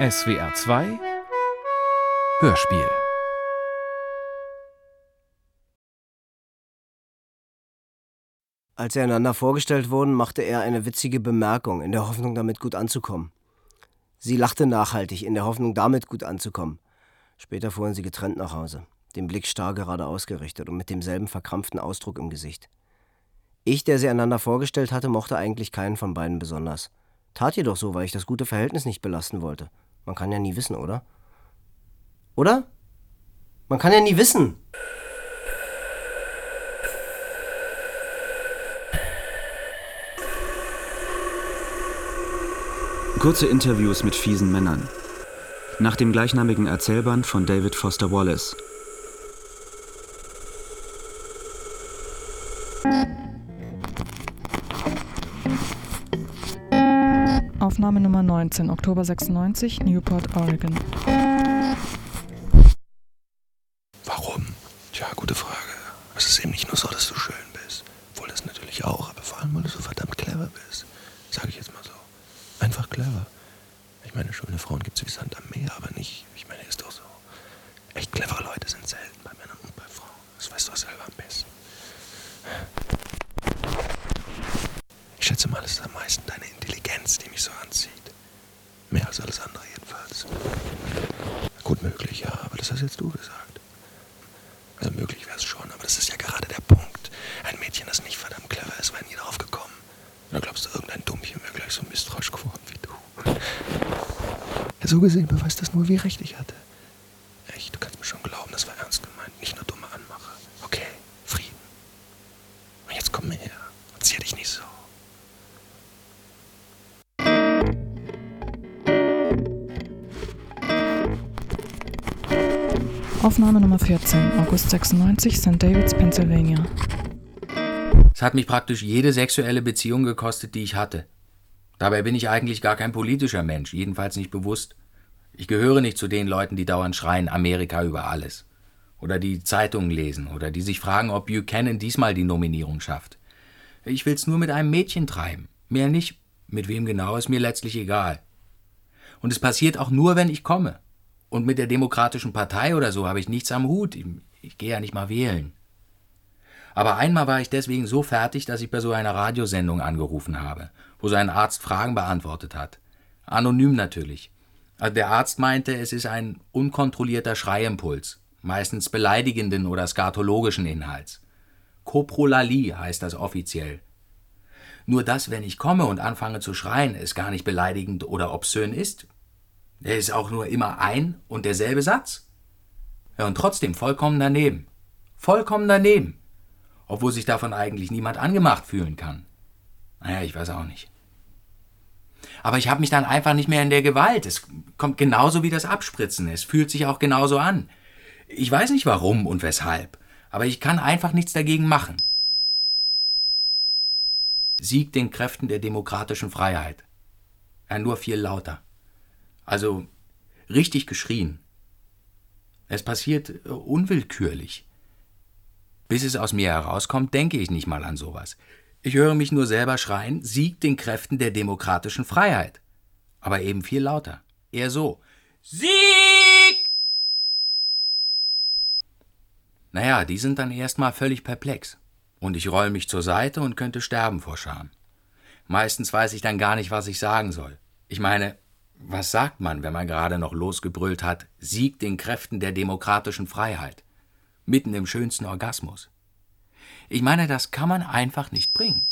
SWR 2 Hörspiel Als sie einander vorgestellt wurden, machte er eine witzige Bemerkung, in der Hoffnung, damit gut anzukommen. Sie lachte nachhaltig, in der Hoffnung, damit gut anzukommen. Später fuhren sie getrennt nach Hause, den Blick starr geradeaus gerichtet und mit demselben verkrampften Ausdruck im Gesicht. Ich, der sie einander vorgestellt hatte, mochte eigentlich keinen von beiden besonders. Tat jedoch so, weil ich das gute Verhältnis nicht belasten wollte. Man kann ja nie wissen, oder? Oder? Man kann ja nie wissen. Kurze Interviews mit fiesen Männern. Nach dem gleichnamigen Erzählband von David Foster Wallace. Aufnahme Nummer 19, Oktober 96, Newport, Oregon. Warum? Tja, gute Frage. Es ist eben nicht nur so, dass du schön bist. Obwohl das natürlich auch, aber vor allem, weil du so verdammt clever bist. Sag ich jetzt mal so. Einfach clever. Ich meine, schöne Frauen gibt es wie Sand am Meer, aber nicht, ich meine, ist doch so. Echt clevere Leute sind selten bei Männern und bei Frauen. Das weißt du auch selber am besten. Ich schätze mal, es ist am meisten deine Intelligenz, die mich so anzieht. Mehr als alles andere jedenfalls. Gut möglich, ja, aber das hast jetzt du gesagt. Also möglich wäre es schon, aber das ist ja gerade der Punkt. Ein Mädchen, das nicht verdammt clever ist, wäre nie drauf gekommen. Oder glaubst du, irgendein Dummchen wäre gleich so misstrauisch geworden wie du? Ja, so gesehen beweist das nur, wie recht ich hatte. Echt, du kannst mir schon glauben, das war ernst gemeint, nicht nur dumme Anmache. Okay, Frieden. Und jetzt komm mir her und zieh dich nicht so. Aufnahme Nummer 14, August 96, St. Davids, Pennsylvania. Es hat mich praktisch jede sexuelle Beziehung gekostet, die ich hatte. Dabei bin ich eigentlich gar kein politischer Mensch, jedenfalls nicht bewusst. Ich gehöre nicht zu den Leuten, die dauernd schreien Amerika über alles. Oder die Zeitungen lesen oder die sich fragen, ob Buchanan diesmal die Nominierung schafft. Ich will's nur mit einem Mädchen treiben. Mehr nicht. Mit wem genau ist mir letztlich egal. Und es passiert auch nur, wenn ich komme. Und mit der Demokratischen Partei oder so habe ich nichts am Hut. Ich, ich gehe ja nicht mal wählen. Aber einmal war ich deswegen so fertig, dass ich bei so einer Radiosendung angerufen habe, wo so ein Arzt Fragen beantwortet hat. Anonym natürlich. Also der Arzt meinte, es ist ein unkontrollierter Schreiimpuls, meistens beleidigenden oder skatologischen Inhalts. Koprolalie heißt das offiziell. Nur dass, wenn ich komme und anfange zu schreien, es gar nicht beleidigend oder obszön ist. Der ist auch nur immer ein und derselbe Satz. Ja, und trotzdem vollkommen daneben. Vollkommen daneben. Obwohl sich davon eigentlich niemand angemacht fühlen kann. Naja, ich weiß auch nicht. Aber ich habe mich dann einfach nicht mehr in der Gewalt. Es kommt genauso wie das Abspritzen. Es fühlt sich auch genauso an. Ich weiß nicht warum und weshalb, aber ich kann einfach nichts dagegen machen. Sieg den Kräften der demokratischen Freiheit. Ja, nur viel lauter. Also richtig geschrien. Es passiert äh, unwillkürlich. Bis es aus mir herauskommt, denke ich nicht mal an sowas. Ich höre mich nur selber schreien, Sieg den Kräften der demokratischen Freiheit. Aber eben viel lauter. Eher so. Sieg! Naja, die sind dann erstmal völlig perplex. Und ich roll mich zur Seite und könnte sterben vor Scham. Meistens weiß ich dann gar nicht, was ich sagen soll. Ich meine, was sagt man, wenn man gerade noch losgebrüllt hat, Sieg den Kräften der demokratischen Freiheit? Mitten im schönsten Orgasmus. Ich meine, das kann man einfach nicht bringen.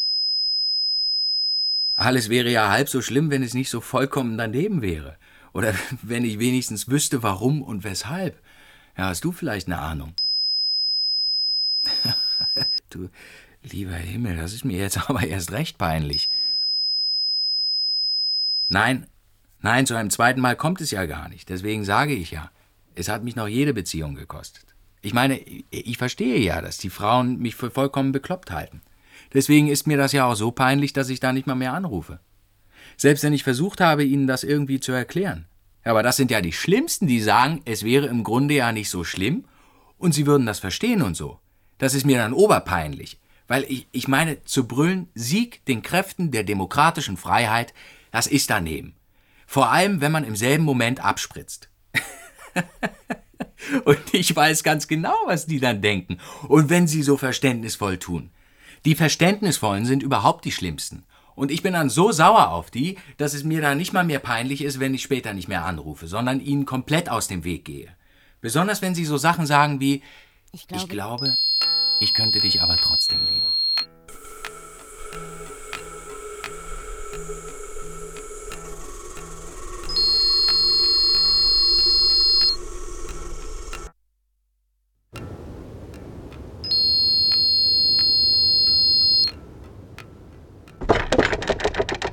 Alles wäre ja halb so schlimm, wenn es nicht so vollkommen daneben wäre. Oder wenn ich wenigstens wüsste, warum und weshalb. Ja, hast du vielleicht eine Ahnung? du lieber Himmel, das ist mir jetzt aber erst recht peinlich. Nein, nein, zu einem zweiten Mal kommt es ja gar nicht. Deswegen sage ich ja, es hat mich noch jede Beziehung gekostet. Ich meine, ich verstehe ja, dass die Frauen mich für vollkommen bekloppt halten. Deswegen ist mir das ja auch so peinlich, dass ich da nicht mal mehr anrufe. Selbst wenn ich versucht habe, ihnen das irgendwie zu erklären. Aber das sind ja die Schlimmsten, die sagen, es wäre im Grunde ja nicht so schlimm und sie würden das verstehen und so. Das ist mir dann oberpeinlich. Weil ich, ich meine, zu brüllen, Sieg den Kräften der demokratischen Freiheit, das ist daneben. Vor allem, wenn man im selben Moment abspritzt. Und ich weiß ganz genau, was die dann denken. Und wenn sie so verständnisvoll tun. Die Verständnisvollen sind überhaupt die schlimmsten. Und ich bin dann so sauer auf die, dass es mir dann nicht mal mehr peinlich ist, wenn ich später nicht mehr anrufe, sondern ihnen komplett aus dem Weg gehe. Besonders wenn sie so Sachen sagen wie, ich glaube, ich, glaube, ich könnte dich aber trotzdem lieben.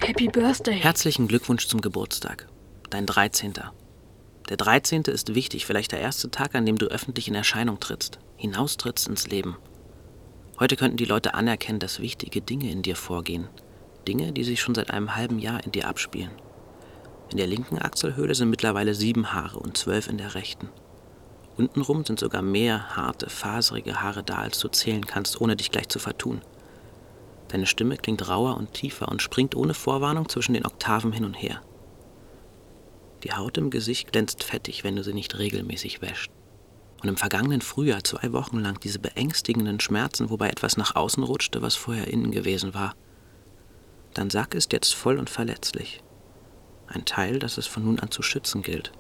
Happy Birthday. Herzlichen Glückwunsch zum Geburtstag. Dein 13. Der 13. ist wichtig, vielleicht der erste Tag, an dem du öffentlich in Erscheinung trittst, hinaustrittst ins Leben. Heute könnten die Leute anerkennen, dass wichtige Dinge in dir vorgehen. Dinge, die sich schon seit einem halben Jahr in dir abspielen. In der linken Achselhöhle sind mittlerweile sieben Haare und zwölf in der rechten. Untenrum sind sogar mehr harte, faserige Haare da, als du zählen kannst, ohne dich gleich zu vertun. Deine Stimme klingt rauer und tiefer und springt ohne Vorwarnung zwischen den Oktaven hin und her. Die Haut im Gesicht glänzt fettig, wenn du sie nicht regelmäßig wäscht. Und im vergangenen Frühjahr zwei Wochen lang diese beängstigenden Schmerzen, wobei etwas nach außen rutschte, was vorher innen gewesen war. Dein Sack ist jetzt voll und verletzlich. Ein Teil, das es von nun an zu schützen gilt.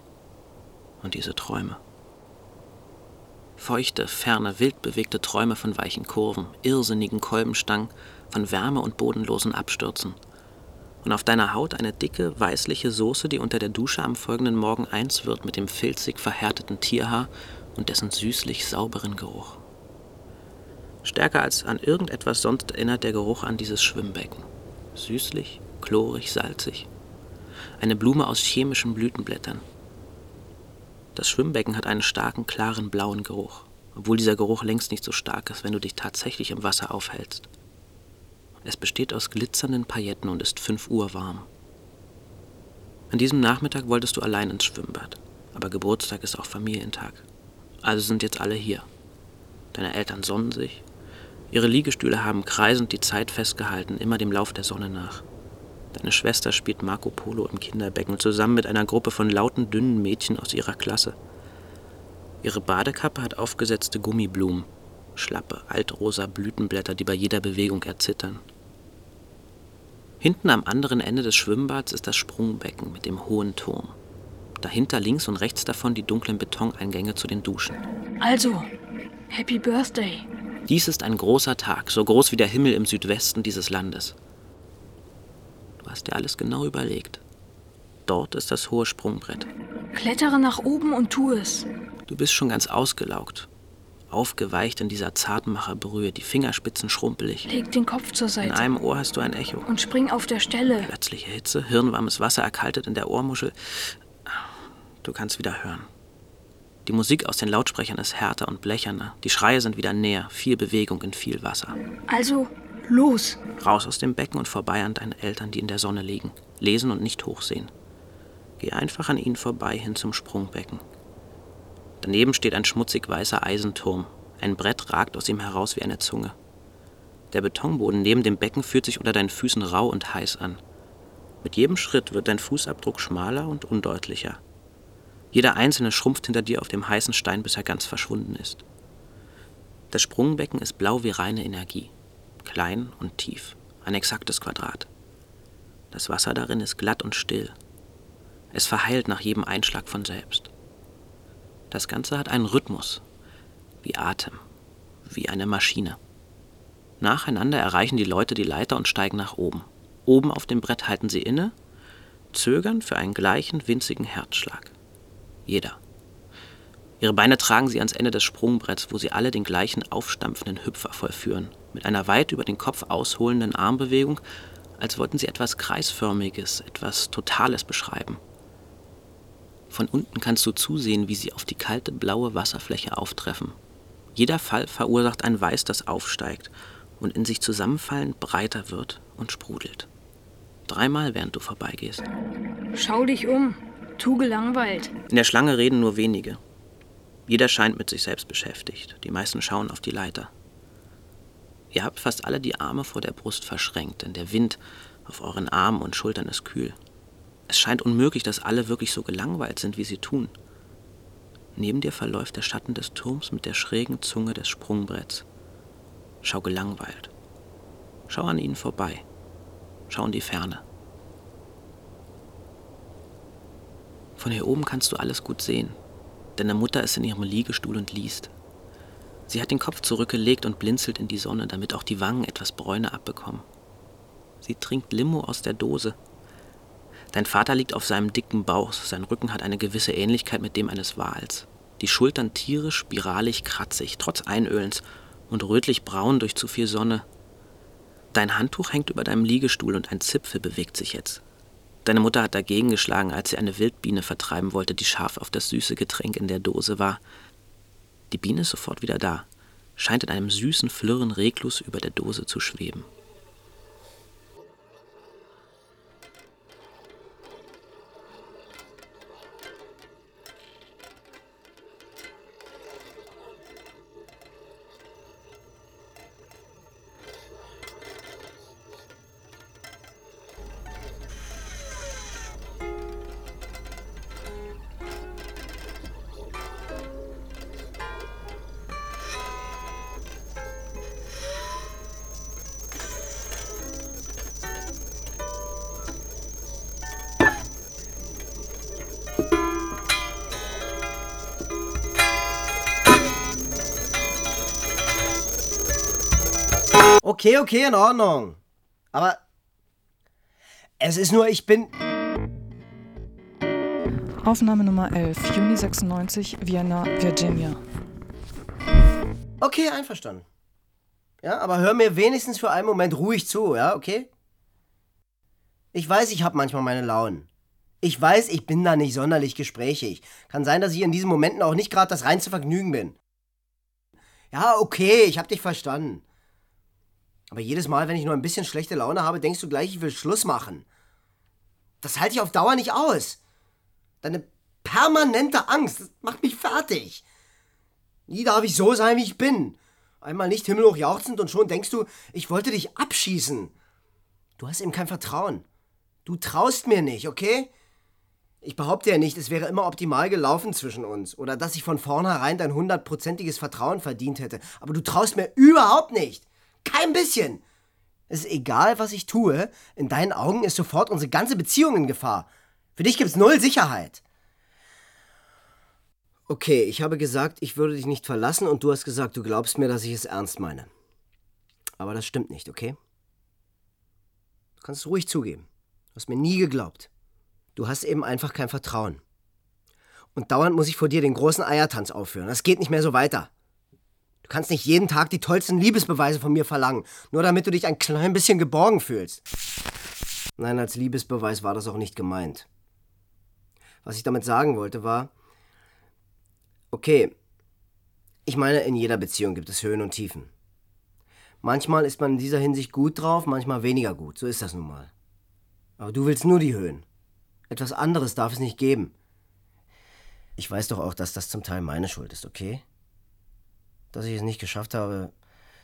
Und diese Träume. Feuchte, ferne, wild bewegte Träume von weichen Kurven, irrsinnigen Kolbenstangen, von Wärme und bodenlosen Abstürzen. Und auf deiner Haut eine dicke, weißliche Soße, die unter der Dusche am folgenden Morgen eins wird mit dem filzig verhärteten Tierhaar und dessen süßlich sauberen Geruch. Stärker als an irgendetwas sonst erinnert der Geruch an dieses Schwimmbecken. Süßlich, chlorig, salzig. Eine Blume aus chemischen Blütenblättern. Das Schwimmbecken hat einen starken, klaren, blauen Geruch, obwohl dieser Geruch längst nicht so stark ist, wenn du dich tatsächlich im Wasser aufhältst. Es besteht aus glitzernden Pailletten und ist 5 Uhr warm. An diesem Nachmittag wolltest du allein ins Schwimmbad, aber Geburtstag ist auch Familientag. Also sind jetzt alle hier. Deine Eltern sonnen sich. Ihre Liegestühle haben kreisend die Zeit festgehalten, immer dem Lauf der Sonne nach. Deine Schwester spielt Marco Polo im Kinderbecken zusammen mit einer Gruppe von lauten, dünnen Mädchen aus ihrer Klasse. Ihre Badekappe hat aufgesetzte Gummiblumen, schlappe, altrosa Blütenblätter, die bei jeder Bewegung erzittern. Hinten am anderen Ende des Schwimmbads ist das Sprungbecken mit dem hohen Turm. Dahinter links und rechts davon die dunklen Betoneingänge zu den Duschen. Also, Happy Birthday. Dies ist ein großer Tag, so groß wie der Himmel im Südwesten dieses Landes. Du hast dir alles genau überlegt. Dort ist das hohe Sprungbrett. Klettere nach oben und tu es. Du bist schon ganz ausgelaugt aufgeweicht in dieser Zartmacherbrühe, die Fingerspitzen schrumpelig. Leg den Kopf zur Seite. In einem Ohr hast du ein Echo. Und spring auf der Stelle. Plötzliche Hitze, hirnwarmes Wasser erkaltet in der Ohrmuschel. Du kannst wieder hören. Die Musik aus den Lautsprechern ist härter und blecherner. Die Schreie sind wieder näher. Viel Bewegung in viel Wasser. Also, los. Raus aus dem Becken und vorbei an deinen Eltern, die in der Sonne liegen. Lesen und nicht hochsehen. Geh einfach an ihnen vorbei hin zum Sprungbecken. Daneben steht ein schmutzig weißer Eisenturm. Ein Brett ragt aus ihm heraus wie eine Zunge. Der Betonboden neben dem Becken fühlt sich unter deinen Füßen rau und heiß an. Mit jedem Schritt wird dein Fußabdruck schmaler und undeutlicher. Jeder einzelne schrumpft hinter dir auf dem heißen Stein, bis er ganz verschwunden ist. Das Sprungbecken ist blau wie reine Energie, klein und tief, ein exaktes Quadrat. Das Wasser darin ist glatt und still. Es verheilt nach jedem Einschlag von selbst. Das Ganze hat einen Rhythmus, wie Atem, wie eine Maschine. Nacheinander erreichen die Leute die Leiter und steigen nach oben. Oben auf dem Brett halten sie inne, zögern für einen gleichen winzigen Herzschlag. Jeder. Ihre Beine tragen sie ans Ende des Sprungbretts, wo sie alle den gleichen aufstampfenden Hüpfer vollführen, mit einer weit über den Kopf ausholenden Armbewegung, als wollten sie etwas Kreisförmiges, etwas Totales beschreiben. Von unten kannst du zusehen, wie sie auf die kalte blaue Wasserfläche auftreffen. Jeder Fall verursacht ein Weiß, das aufsteigt und in sich zusammenfallend breiter wird und sprudelt. Dreimal, während du vorbeigehst. Schau dich um. Tu gelangweilt. In der Schlange reden nur wenige. Jeder scheint mit sich selbst beschäftigt. Die meisten schauen auf die Leiter. Ihr habt fast alle die Arme vor der Brust verschränkt, denn der Wind auf euren Armen und Schultern ist kühl. Es scheint unmöglich, dass alle wirklich so gelangweilt sind, wie sie tun. Neben dir verläuft der Schatten des Turms mit der schrägen Zunge des Sprungbretts. Schau gelangweilt. Schau an ihnen vorbei. Schau in die Ferne. Von hier oben kannst du alles gut sehen. Deine Mutter ist in ihrem Liegestuhl und liest. Sie hat den Kopf zurückgelegt und blinzelt in die Sonne, damit auch die Wangen etwas Bräune abbekommen. Sie trinkt Limo aus der Dose. Dein Vater liegt auf seinem dicken Bauch, sein Rücken hat eine gewisse Ähnlichkeit mit dem eines Wals. Die Schultern tierisch, spiralig, kratzig, trotz Einölens und rötlich-braun durch zu viel Sonne. Dein Handtuch hängt über deinem Liegestuhl und ein Zipfel bewegt sich jetzt. Deine Mutter hat dagegen geschlagen, als sie eine Wildbiene vertreiben wollte, die scharf auf das süße Getränk in der Dose war. Die Biene ist sofort wieder da, scheint in einem süßen Flirren reglos über der Dose zu schweben. Okay, okay, in Ordnung. Aber es ist nur, ich bin. Aufnahme Nummer 11, Juni 96, Vienna, Virginia. Okay, einverstanden. Ja, aber hör mir wenigstens für einen Moment ruhig zu, ja, okay? Ich weiß, ich habe manchmal meine Launen. Ich weiß, ich bin da nicht sonderlich gesprächig. Kann sein, dass ich in diesen Momenten auch nicht gerade das reinste Vergnügen bin. Ja, okay, ich hab dich verstanden. Aber jedes Mal, wenn ich nur ein bisschen schlechte Laune habe, denkst du gleich, ich will Schluss machen. Das halte ich auf Dauer nicht aus. Deine permanente Angst, macht mich fertig. Nie darf ich so sein, wie ich bin. Einmal nicht himmelhoch jauchzend und schon denkst du, ich wollte dich abschießen. Du hast eben kein Vertrauen. Du traust mir nicht, okay? Ich behaupte ja nicht, es wäre immer optimal gelaufen zwischen uns oder dass ich von vornherein dein hundertprozentiges Vertrauen verdient hätte. Aber du traust mir überhaupt nicht. Kein bisschen. Es ist egal, was ich tue, in deinen Augen ist sofort unsere ganze Beziehung in Gefahr. Für dich gibt's null Sicherheit. Okay, ich habe gesagt, ich würde dich nicht verlassen und du hast gesagt, du glaubst mir, dass ich es ernst meine. Aber das stimmt nicht, okay? Du kannst es ruhig zugeben. Du hast mir nie geglaubt. Du hast eben einfach kein Vertrauen. Und dauernd muss ich vor dir den großen Eiertanz aufführen. Das geht nicht mehr so weiter. Du kannst nicht jeden Tag die tollsten Liebesbeweise von mir verlangen, nur damit du dich ein klein bisschen geborgen fühlst. Nein, als Liebesbeweis war das auch nicht gemeint. Was ich damit sagen wollte war, okay, ich meine, in jeder Beziehung gibt es Höhen und Tiefen. Manchmal ist man in dieser Hinsicht gut drauf, manchmal weniger gut, so ist das nun mal. Aber du willst nur die Höhen. Etwas anderes darf es nicht geben. Ich weiß doch auch, dass das zum Teil meine Schuld ist, okay? Dass ich es nicht geschafft habe,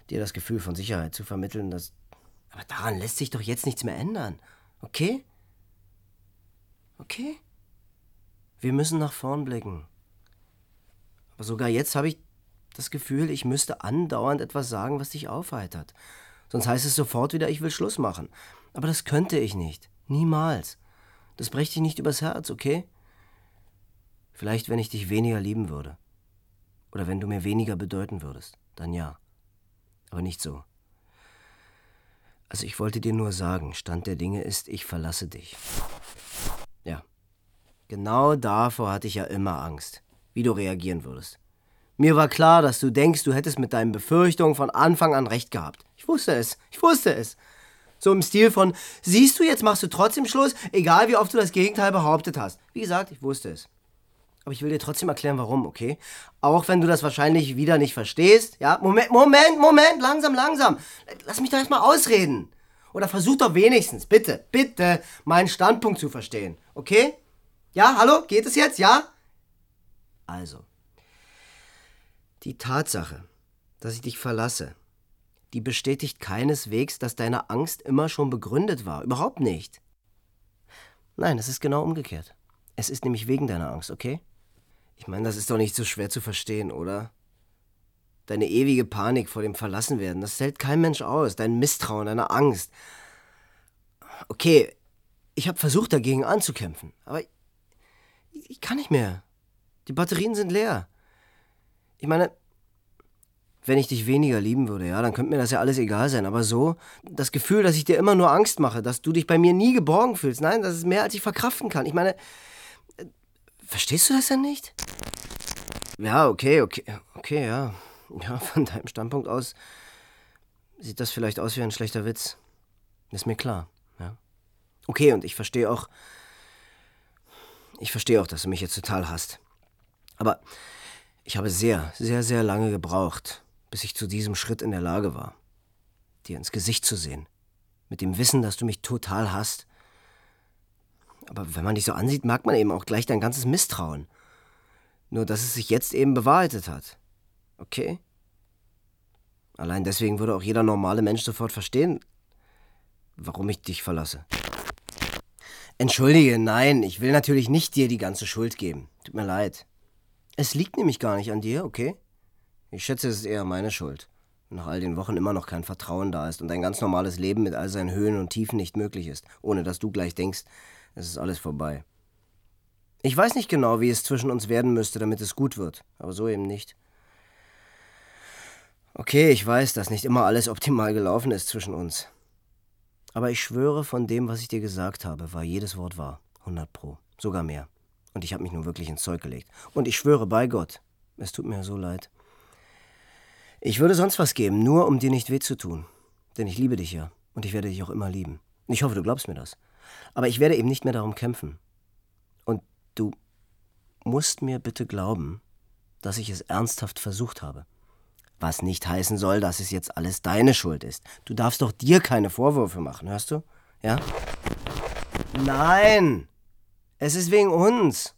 dir das Gefühl von Sicherheit zu vermitteln, dass. Aber daran lässt sich doch jetzt nichts mehr ändern. Okay? Okay? Wir müssen nach vorn blicken. Aber sogar jetzt habe ich das Gefühl, ich müsste andauernd etwas sagen, was dich aufheitert. Sonst heißt es sofort wieder, ich will Schluss machen. Aber das könnte ich nicht. Niemals. Das brächte ich nicht übers Herz, okay? Vielleicht, wenn ich dich weniger lieben würde. Oder wenn du mir weniger bedeuten würdest, dann ja. Aber nicht so. Also ich wollte dir nur sagen, Stand der Dinge ist, ich verlasse dich. Ja. Genau davor hatte ich ja immer Angst, wie du reagieren würdest. Mir war klar, dass du denkst, du hättest mit deinen Befürchtungen von Anfang an recht gehabt. Ich wusste es, ich wusste es. So im Stil von, siehst du, jetzt machst du trotzdem Schluss, egal wie oft du das Gegenteil behauptet hast. Wie gesagt, ich wusste es. Aber ich will dir trotzdem erklären, warum, okay? Auch wenn du das wahrscheinlich wieder nicht verstehst. Ja, Moment, Moment, Moment, langsam, langsam. Lass mich doch erstmal ausreden. Oder versuch doch wenigstens, bitte, bitte, meinen Standpunkt zu verstehen, okay? Ja, hallo, geht es jetzt, ja? Also, die Tatsache, dass ich dich verlasse, die bestätigt keineswegs, dass deine Angst immer schon begründet war. Überhaupt nicht. Nein, es ist genau umgekehrt. Es ist nämlich wegen deiner Angst, okay? Ich meine, das ist doch nicht so schwer zu verstehen, oder? Deine ewige Panik vor dem Verlassenwerden, das hält kein Mensch aus. Dein Misstrauen, deine Angst. Okay, ich habe versucht, dagegen anzukämpfen, aber ich, ich kann nicht mehr. Die Batterien sind leer. Ich meine, wenn ich dich weniger lieben würde, ja, dann könnte mir das ja alles egal sein. Aber so, das Gefühl, dass ich dir immer nur Angst mache, dass du dich bei mir nie geborgen fühlst, nein, das ist mehr, als ich verkraften kann. Ich meine, verstehst du das denn nicht? Ja, okay, okay, okay, ja. Ja, von deinem Standpunkt aus sieht das vielleicht aus wie ein schlechter Witz. Ist mir klar, ja. Okay, und ich verstehe auch, ich verstehe auch, dass du mich jetzt total hasst. Aber ich habe sehr, sehr, sehr lange gebraucht, bis ich zu diesem Schritt in der Lage war, dir ins Gesicht zu sehen, mit dem Wissen, dass du mich total hasst. Aber wenn man dich so ansieht, merkt man eben auch gleich dein ganzes Misstrauen. Nur dass es sich jetzt eben bewahrheitet hat. Okay? Allein deswegen würde auch jeder normale Mensch sofort verstehen, warum ich dich verlasse. Entschuldige, nein, ich will natürlich nicht dir die ganze Schuld geben. Tut mir leid. Es liegt nämlich gar nicht an dir, okay? Ich schätze, es ist eher meine Schuld. Nach all den Wochen immer noch kein Vertrauen da ist und ein ganz normales Leben mit all seinen Höhen und Tiefen nicht möglich ist, ohne dass du gleich denkst, es ist alles vorbei. Ich weiß nicht genau, wie es zwischen uns werden müsste, damit es gut wird, aber so eben nicht. Okay, ich weiß, dass nicht immer alles optimal gelaufen ist zwischen uns. Aber ich schwöre, von dem, was ich dir gesagt habe, war jedes Wort wahr. 100 Pro. Sogar mehr. Und ich habe mich nun wirklich ins Zeug gelegt. Und ich schwöre bei Gott, es tut mir so leid. Ich würde sonst was geben, nur um dir nicht weh zu tun. Denn ich liebe dich ja. Und ich werde dich auch immer lieben. Ich hoffe, du glaubst mir das. Aber ich werde eben nicht mehr darum kämpfen. Und du musst mir bitte glauben, dass ich es ernsthaft versucht habe. Was nicht heißen soll, dass es jetzt alles deine Schuld ist. Du darfst doch dir keine Vorwürfe machen, hörst du? Ja? Nein! Es ist wegen uns.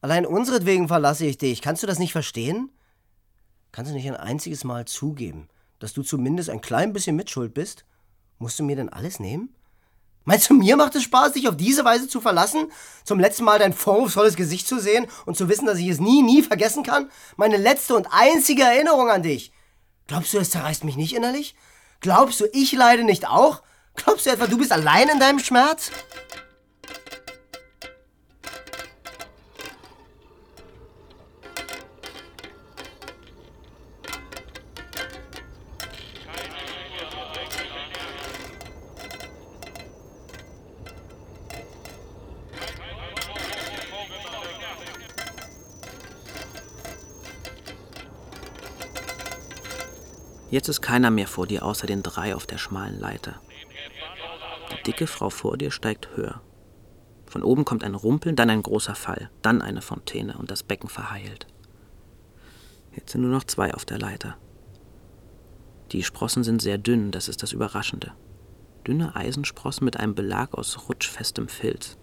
Allein unseretwegen verlasse ich dich. Kannst du das nicht verstehen? Kannst du nicht ein einziges Mal zugeben, dass du zumindest ein klein bisschen Mitschuld bist? Musst du mir denn alles nehmen? Meinst du, mir macht es Spaß, dich auf diese Weise zu verlassen? Zum letzten Mal dein vorwurfsvolles Gesicht zu sehen und zu wissen, dass ich es nie, nie vergessen kann? Meine letzte und einzige Erinnerung an dich. Glaubst du, es zerreißt mich nicht innerlich? Glaubst du, ich leide nicht auch? Glaubst du etwa, du bist allein in deinem Schmerz? Jetzt ist keiner mehr vor dir außer den drei auf der schmalen Leiter. Die dicke Frau vor dir steigt höher. Von oben kommt ein Rumpeln, dann ein großer Fall, dann eine Fontäne und das Becken verheilt. Jetzt sind nur noch zwei auf der Leiter. Die Sprossen sind sehr dünn, das ist das Überraschende. Dünne Eisensprossen mit einem Belag aus rutschfestem Filz.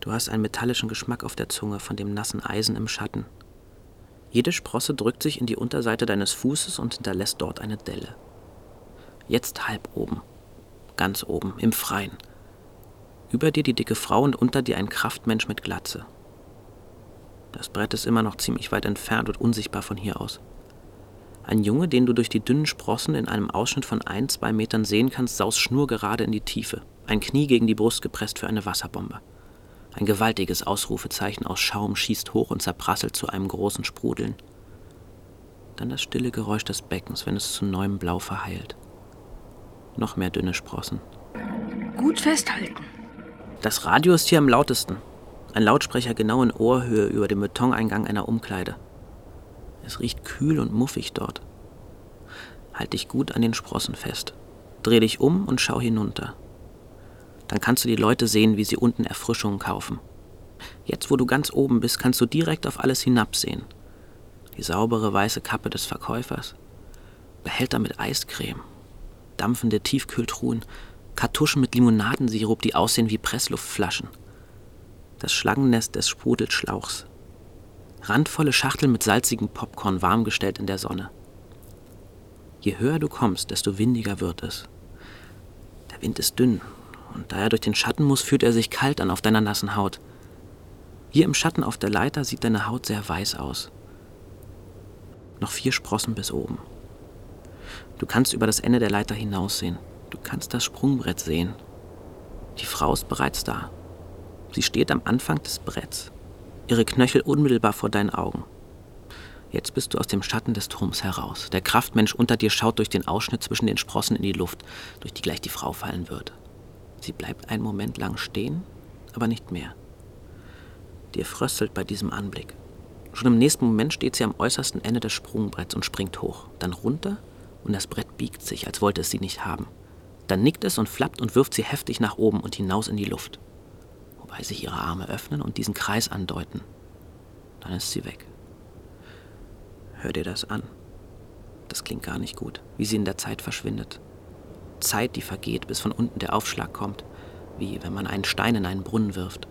Du hast einen metallischen Geschmack auf der Zunge von dem nassen Eisen im Schatten jede Sprosse drückt sich in die Unterseite deines Fußes und hinterlässt dort eine Delle. Jetzt halb oben, ganz oben, im Freien. Über dir die dicke Frau und unter dir ein Kraftmensch mit Glatze. Das Brett ist immer noch ziemlich weit entfernt und unsichtbar von hier aus. Ein Junge, den du durch die dünnen Sprossen in einem Ausschnitt von ein, zwei Metern sehen kannst, saust schnurgerade in die Tiefe, ein Knie gegen die Brust gepresst für eine Wasserbombe. Ein gewaltiges Ausrufezeichen aus Schaum schießt hoch und zerprasselt zu einem großen Sprudeln. Dann das stille Geräusch des Beckens, wenn es zu neuem Blau verheilt. Noch mehr dünne Sprossen. Gut festhalten. Das Radio ist hier am lautesten. Ein Lautsprecher genau in Ohrhöhe über dem Betoneingang einer Umkleide. Es riecht kühl und muffig dort. Halt dich gut an den Sprossen fest. Dreh dich um und schau hinunter dann kannst du die Leute sehen, wie sie unten Erfrischungen kaufen. Jetzt, wo du ganz oben bist, kannst du direkt auf alles hinabsehen. Die saubere weiße Kappe des Verkäufers, Behälter mit Eiscreme, dampfende Tiefkühltruhen, Kartuschen mit Limonadensirup, die aussehen wie Pressluftflaschen, das Schlangennest des Sprudelschlauchs, randvolle Schachteln mit salzigem Popcorn warmgestellt in der Sonne. Je höher du kommst, desto windiger wird es. Der Wind ist dünn Und da er durch den Schatten muss, fühlt er sich kalt an auf deiner nassen Haut. Hier im Schatten auf der Leiter sieht deine Haut sehr weiß aus. Noch vier Sprossen bis oben. Du kannst über das Ende der Leiter hinaussehen. Du kannst das Sprungbrett sehen. Die Frau ist bereits da. Sie steht am Anfang des Bretts, ihre Knöchel unmittelbar vor deinen Augen. Jetzt bist du aus dem Schatten des Turms heraus. Der Kraftmensch unter dir schaut durch den Ausschnitt zwischen den Sprossen in die Luft, durch die gleich die Frau fallen wird. Sie bleibt einen Moment lang stehen, aber nicht mehr. Dir fröstelt bei diesem Anblick. Schon im nächsten Moment steht sie am äußersten Ende des Sprungbretts und springt hoch, dann runter und das Brett biegt sich, als wollte es sie nicht haben. Dann nickt es und flappt und wirft sie heftig nach oben und hinaus in die Luft, wobei sich ihre Arme öffnen und diesen Kreis andeuten. Dann ist sie weg. Hör dir das an. Das klingt gar nicht gut, wie sie in der Zeit verschwindet. Zeit, die vergeht, bis von unten der Aufschlag kommt, wie wenn man einen Stein in einen Brunnen wirft.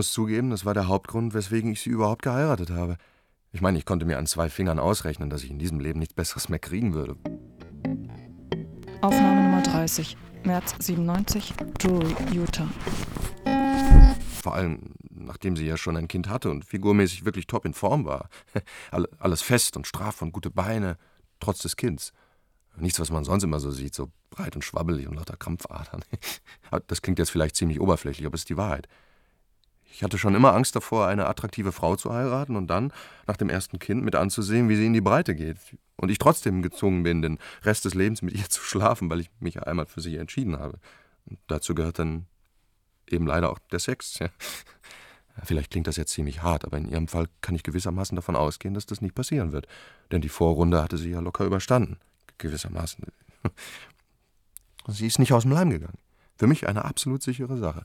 Muss zugeben, das war der Hauptgrund, weswegen ich sie überhaupt geheiratet habe. Ich meine, ich konnte mir an zwei Fingern ausrechnen, dass ich in diesem Leben nichts Besseres mehr kriegen würde. Aufnahme Nummer 30, März 97, Drury, Utah. Vor allem, nachdem sie ja schon ein Kind hatte und figurmäßig wirklich top in Form war. Alles fest und straff und gute Beine, trotz des Kinds. Nichts, was man sonst immer so sieht, so breit und schwabbelig und lauter Krampfadern. Das klingt jetzt vielleicht ziemlich oberflächlich, aber es ist die Wahrheit. Ich hatte schon immer Angst davor, eine attraktive Frau zu heiraten und dann, nach dem ersten Kind, mit anzusehen, wie sie in die Breite geht. Und ich trotzdem gezwungen bin, den Rest des Lebens mit ihr zu schlafen, weil ich mich einmal für sie entschieden habe. Und dazu gehört dann eben leider auch der Sex. Ja. Vielleicht klingt das jetzt ziemlich hart, aber in ihrem Fall kann ich gewissermaßen davon ausgehen, dass das nicht passieren wird. Denn die Vorrunde hatte sie ja locker überstanden. Gewissermaßen. Sie ist nicht aus dem Leim gegangen. Für mich eine absolut sichere Sache.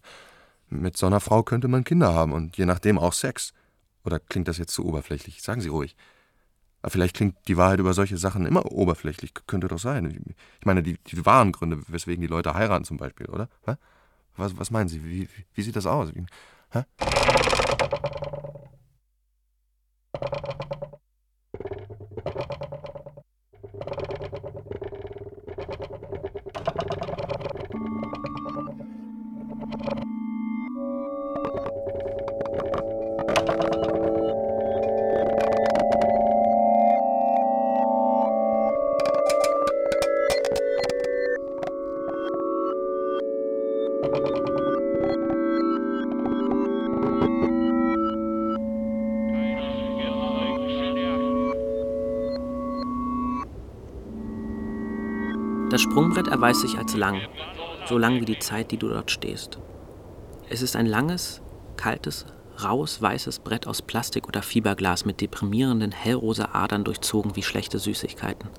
Mit so einer Frau könnte man Kinder haben und je nachdem auch Sex. Oder klingt das jetzt zu oberflächlich? Sagen Sie ruhig. Aber vielleicht klingt die Wahrheit über solche Sachen immer oberflächlich. Könnte doch sein. Ich meine, die, die wahren Gründe, weswegen die Leute heiraten zum Beispiel, oder? Was, was meinen Sie? Wie, wie sieht das aus? Hä? Sprungbrett erweist sich als lang, so lang wie die Zeit, die du dort stehst. Es ist ein langes, kaltes, raues, weißes Brett aus Plastik oder Fiberglas mit deprimierenden hellrosa Adern durchzogen wie schlechte Süßigkeiten.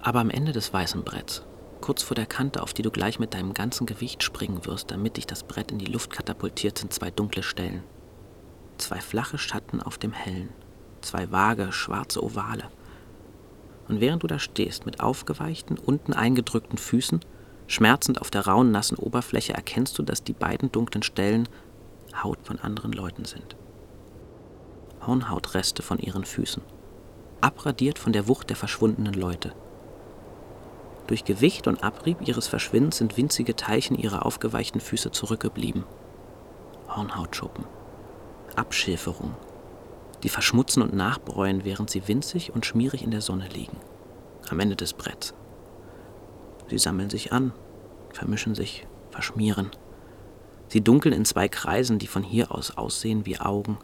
Aber am Ende des weißen Bretts, kurz vor der Kante, auf die du gleich mit deinem ganzen Gewicht springen wirst, damit dich das Brett in die Luft katapultiert, sind zwei dunkle Stellen. Zwei flache Schatten auf dem hellen, zwei vage, schwarze Ovale. Und während du da stehst, mit aufgeweichten, unten eingedrückten Füßen, schmerzend auf der rauen, nassen Oberfläche, erkennst du, dass die beiden dunklen Stellen Haut von anderen Leuten sind. Hornhautreste von ihren Füßen, abradiert von der Wucht der verschwundenen Leute. Durch Gewicht und Abrieb ihres Verschwindens sind winzige Teilchen ihrer aufgeweichten Füße zurückgeblieben. Hornhautschuppen, Abschilferung, die verschmutzen und nachbräuen, während sie winzig und schmierig in der Sonne liegen, am Ende des Bretts. Sie sammeln sich an, vermischen sich, verschmieren. Sie dunkeln in zwei Kreisen, die von hier aus aussehen wie Augen,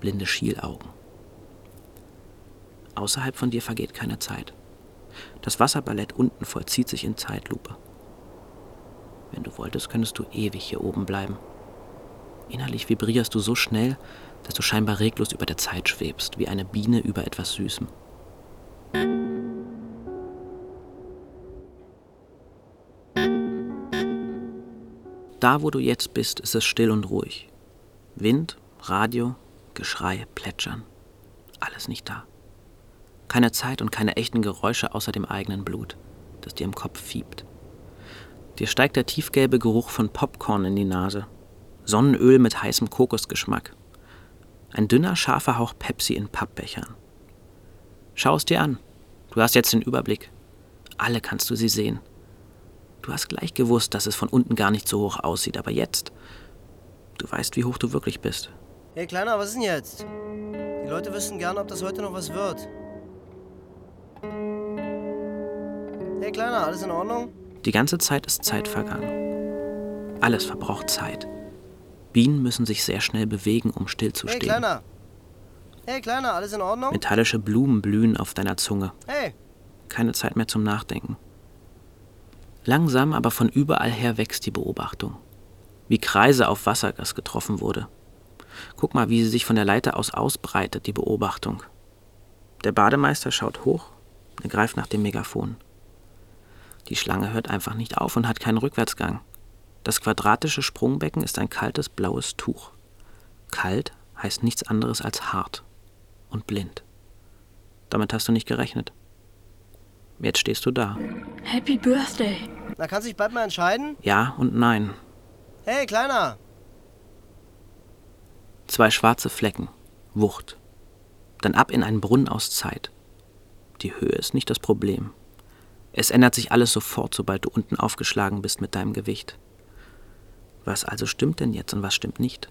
blinde Schielaugen. Außerhalb von dir vergeht keine Zeit. Das Wasserballett unten vollzieht sich in Zeitlupe. Wenn du wolltest, könntest du ewig hier oben bleiben. Innerlich vibrierst du so schnell, dass du scheinbar reglos über der Zeit schwebst, wie eine Biene über etwas Süßem. Da, wo du jetzt bist, ist es still und ruhig. Wind Radio, Geschrei, Plätschern. Alles nicht da. Keine Zeit und keine echten Geräusche außer dem eigenen Blut, das dir im Kopf fiebt. Dir steigt der tiefgelbe Geruch von Popcorn in die Nase. Sonnenöl mit heißem Kokosgeschmack. Ein dünner, scharfer Hauch Pepsi in Pappbechern. Schau es dir an. Du hast jetzt den Überblick. Alle kannst du sie sehen. Du hast gleich gewusst, dass es von unten gar nicht so hoch aussieht, aber jetzt, du weißt, wie hoch du wirklich bist. Hey Kleiner, was ist denn jetzt? Die Leute wüssten gerne, ob das heute noch was wird. Hey Kleiner, alles in Ordnung? Die ganze Zeit ist Zeit vergangen. Alles verbraucht Zeit. Bienen müssen sich sehr schnell bewegen, um Hey stillzustehen. Kleiner! Hey Kleiner, alles in Ordnung? Metallische Blumen blühen auf deiner Zunge. Hey! Keine Zeit mehr zum Nachdenken. Langsam, aber von überall her wächst die Beobachtung. Wie Kreise auf Wassergas getroffen wurde. Guck mal, wie sie sich von der Leiter aus ausbreitet, die Beobachtung. Der Bademeister schaut hoch, er greift nach dem Megafon. Die Schlange hört einfach nicht auf und hat keinen Rückwärtsgang. Das quadratische Sprungbecken ist ein kaltes blaues Tuch. Kalt heißt nichts anderes als hart und blind. Damit hast du nicht gerechnet. Jetzt stehst du da. Happy Birthday. Na, kannst du dich bald mal entscheiden? Ja und nein. Hey Kleiner! Zwei schwarze Flecken. Wucht. Dann ab in einen Brunnen aus Zeit. Die Höhe ist nicht das Problem. Es ändert sich alles sofort, sobald du unten aufgeschlagen bist mit deinem Gewicht. Was also stimmt denn jetzt und was stimmt nicht?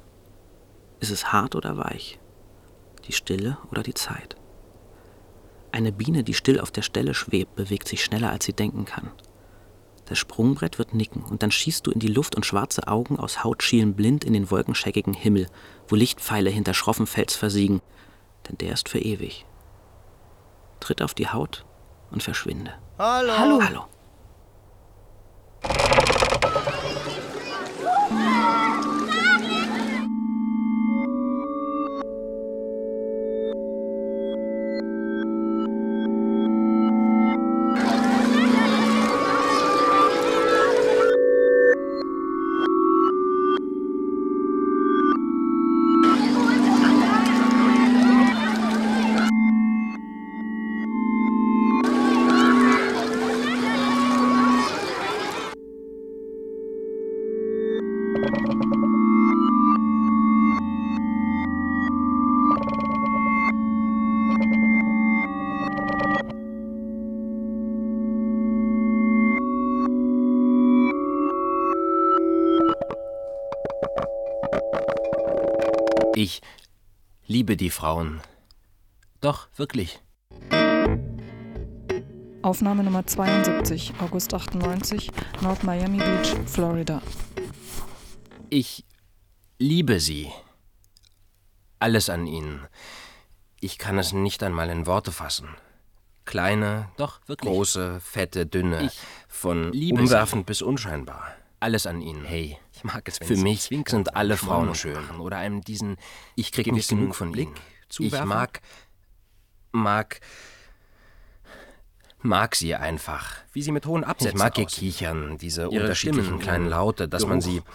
Ist es hart oder weich? Die Stille oder die Zeit? Eine Biene, die still auf der Stelle schwebt, bewegt sich schneller, als sie denken kann. Das Sprungbrett wird nicken und dann schießt du in die Luft und schwarze Augen aus Haut schielen blind in den wolkenscheckigen Himmel, wo Lichtpfeile hinter schroffem Fels versiegen, denn der ist für ewig. Tritt auf die Haut und verschwinde. Hallo! Hallo. Hallo. Liebe die Frauen. Doch, wirklich. Aufnahme Nummer 72, August 98, North Miami Beach, Florida. Ich liebe sie. Alles an ihnen. Ich kann es nicht einmal in Worte fassen. Kleine, Doch, wirklich. große, fette, dünne, Ich von liebe umwerfend bis unscheinbar. Alles an ihnen. Hey, ich mag es, wenn Für mich zwinkern sind alle Frauen schön. Oder einem diesen, ich krieg nicht genug von Blick ihnen. Ich zuwerfen. mag, mag, mag sie einfach. Wie sie mit hohen Absätzen Ich mag ihr aussehen. Kichern, diese Ihre unterschiedlichen Stimmen, kleinen Laute, dass man sie, Geruch.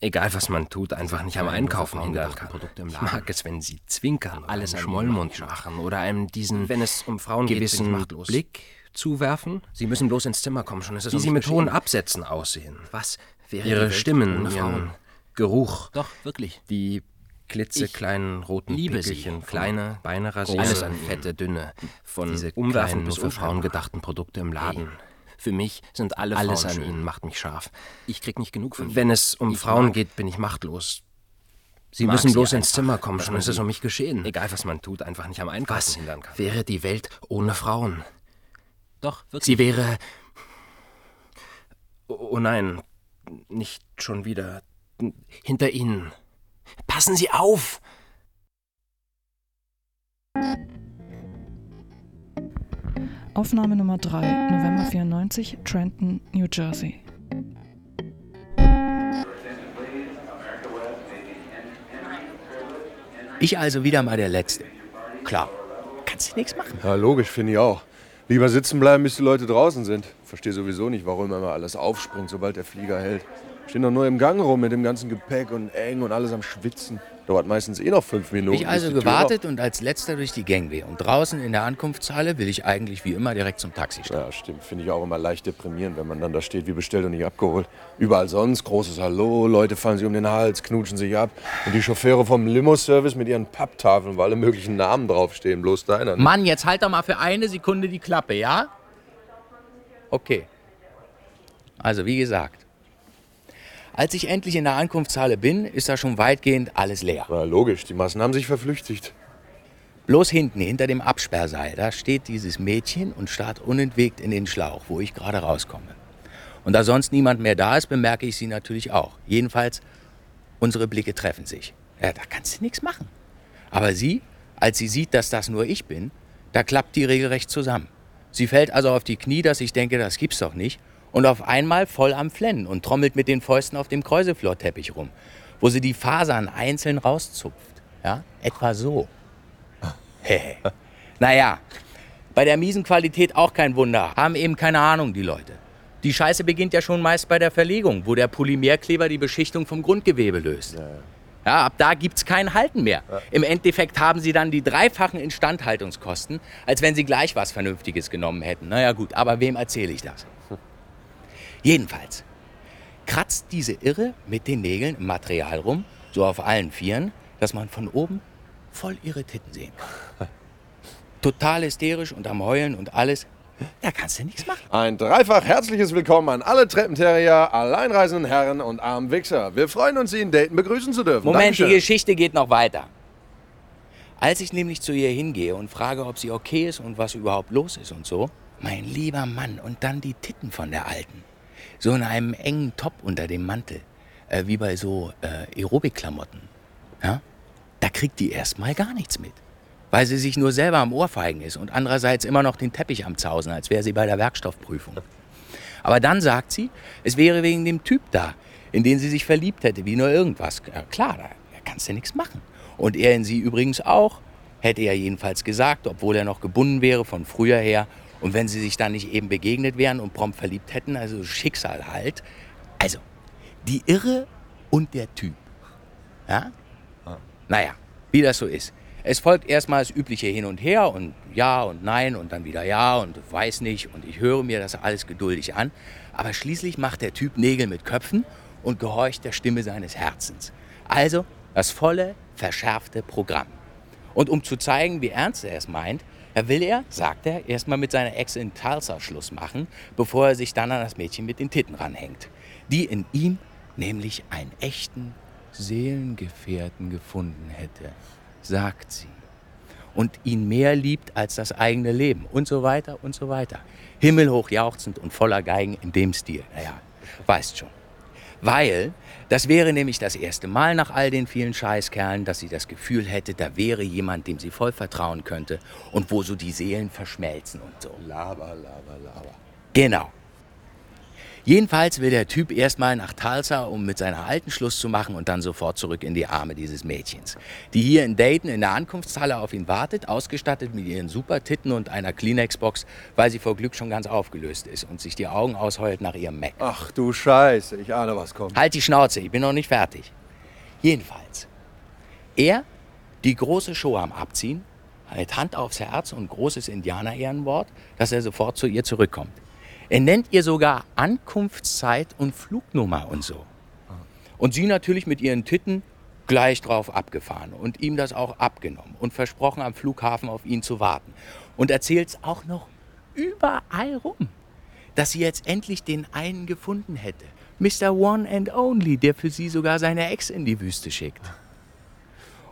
egal was man tut, einfach nicht am Einkaufen hindern kann. Ich mag es, wenn sie zwinkern, Alles einen Schmollmund machen oder einem diesen Wenn es um Frauen geht, ich gewissen machtlos. Blick zuwerfen. Sie müssen bloß ins Zimmer kommen, schon ist es Wie um sie mit hohen. Absätzen aussehen. Was wäre Ihre Stimmen, ihren Geruch, Doch, wirklich. die klitzekleinen roten liebe sie. Pickelchen, kleine, rasiert. Alles an fette, dünne, von Diese umwerfend bis für Frauen gedachten Produkte im Laden. Hey, Für mich sind alle alles Frauen an schön. ihnen macht mich scharf. Ich krieg nicht genug von Wenn es um Ich Frauen mag- geht, bin ich machtlos. Sie mag müssen sie bloß ins einfach, Zimmer kommen, schon ist es sie- um mich geschehen. Egal, was man tut, einfach nicht am Einkaufen Was hindern kann. wäre die Welt ohne Frauen? Doch, wirklich. Sie wäre. Oh, oh nein, nicht schon wieder. Hinter Ihnen. Passen Sie auf! Aufnahme Nummer 3, November 94, Trenton, New Jersey. Ich also wieder mal der Letzte. Klar, kannst du nichts machen. Ja, logisch, finde ich auch. Lieber sitzen bleiben, bis die Leute draußen sind. Verstehe sowieso nicht, warum immer alles aufspringt, sobald der Flieger hält. Stehen doch nur im Gang rum mit dem ganzen Gepäck und eng und alles am Schwitzen. Dauert meistens eh noch fünf Minuten. Ich also gewartet und als letzter durch die Gangway. Und draußen in der Ankunftshalle will ich eigentlich wie immer direkt zum Taxi steigen. Ja, stimmt. Finde ich auch immer leicht deprimierend, wenn man dann da steht, wie bestellt und nicht abgeholt. Überall sonst großes Hallo, Leute fallen sich um den Hals, knutschen sich ab. Und die Chauffeure vom Limo-Service mit ihren Papptafeln, wo alle möglichen Namen draufstehen, bloß deiner. Ne? Mann, jetzt halt doch mal für eine Sekunde die Klappe, ja? Okay. Also, wie gesagt, als ich endlich in der Ankunftshalle bin, ist da schon weitgehend alles leer. Na, logisch, die Massen haben sich verflüchtigt. Bloß hinten, hinter dem Absperrseil, da steht dieses Mädchen und starrt unentwegt in den Schlauch, wo ich gerade rauskomme. Und da sonst niemand mehr da ist, bemerke ich sie natürlich auch. Jedenfalls, unsere Blicke treffen sich. Ja, da kannst du nichts machen. Aber sie, als sie sieht, dass das nur ich bin, da klappt die regelrecht zusammen. Sie fällt also auf die Knie, dass ich denke, das gibt's doch nicht und auf einmal voll am Flennen und trommelt mit den Fäusten auf dem Kräuseflorteppich rum, wo sie die Fasern einzeln rauszupft. Ja, etwa so. naja, bei der miesen Qualität auch kein Wunder, haben eben keine Ahnung die Leute. Die Scheiße beginnt ja schon meist bei der Verlegung, wo der Polymerkleber die Beschichtung vom Grundgewebe löst. Ja, ja ab da gibt's kein Halten mehr. Ja. Im Endeffekt haben sie dann die dreifachen Instandhaltungskosten, als wenn sie gleich was Vernünftiges genommen hätten. Naja gut, aber wem erzähle ich das? Jedenfalls kratzt diese Irre mit den Nägeln im Material rum, so auf allen Vieren, dass man von oben voll ihre Titten sehen kann. Total hysterisch und am Heulen und alles. Da kannst du nichts machen. Ein dreifach herzliches Willkommen an alle Treppenterrier, alleinreisenden Herren und armen Wichser. Wir freuen uns, Sie in Dayton begrüßen zu dürfen. Moment, Dankeschön. die Geschichte geht noch weiter. Als ich nämlich zu ihr hingehe und frage, ob sie okay ist und was überhaupt los ist und so, mein lieber Mann, und dann die Titten von der Alten so in einem engen Top unter dem Mantel, äh, wie bei so äh, Aerobik-Klamotten, ja, da kriegt die erstmal gar nichts mit. Weil sie sich nur selber am Ohrfeigen ist und andererseits immer noch den Teppich am Zausen, als wäre sie bei der Werkstoffprüfung. Aber dann sagt sie, es wäre wegen dem Typ da, in den sie sich verliebt hätte, wie nur irgendwas. Ja, klar, da kannst du nichts machen. Und er in sie übrigens auch, hätte er jedenfalls gesagt, obwohl er noch gebunden wäre von früher her und wenn sie sich dann nicht eben begegnet wären und prompt verliebt hätten, also Schicksal halt. Also, die Irre und der Typ. Ja? Naja, wie das so ist. Es folgt erstmal das übliche Hin und Her und Ja und Nein und dann wieder Ja und weiß nicht und ich höre mir das alles geduldig an. Aber schließlich macht der Typ Nägel mit Köpfen und gehorcht der Stimme seines Herzens. Also das volle, verschärfte Programm. Und um zu zeigen, wie ernst er es meint, da will er, sagt er, erstmal mit seiner Ex in Tulsa Schluss machen, bevor er sich dann an das Mädchen mit den Titten ranhängt. Die in ihm nämlich einen echten Seelengefährten gefunden hätte, sagt sie. Und ihn mehr liebt als das eigene Leben und so weiter und so weiter. Himmelhoch jauchzend und voller Geigen in dem Stil. Naja, weißt schon. Weil das wäre nämlich das erste Mal nach all den vielen Scheißkerlen, dass sie das Gefühl hätte, da wäre jemand, dem sie voll vertrauen könnte und wo so die Seelen verschmelzen und so. Laber, laber, laber. Genau. Jedenfalls will der Typ erstmal nach Tulsa, um mit seiner alten Schluss zu machen und dann sofort zurück in die Arme dieses Mädchens, die hier in Dayton in der Ankunftshalle auf ihn wartet, ausgestattet mit ihren Supertitten und einer Kleenex-Box, weil sie vor Glück schon ganz aufgelöst ist und sich die Augen ausheult nach ihrem Mac. Ach du Scheiße, ich ahne, was kommt. Halt die Schnauze, ich bin noch nicht fertig. Jedenfalls, er die große Show am Abziehen, mit Hand aufs Herz und großes Indianer-Ehrenwort, dass er sofort zu ihr zurückkommt. Er nennt ihr sogar Ankunftszeit und Flugnummer und so. Und sie natürlich mit ihren Titten gleich drauf abgefahren und ihm das auch abgenommen und versprochen, am Flughafen auf ihn zu warten. Und erzählt's auch noch überall rum, dass sie jetzt endlich den einen gefunden hätte. Mr. One and Only, der für sie sogar seine Ex in die Wüste schickt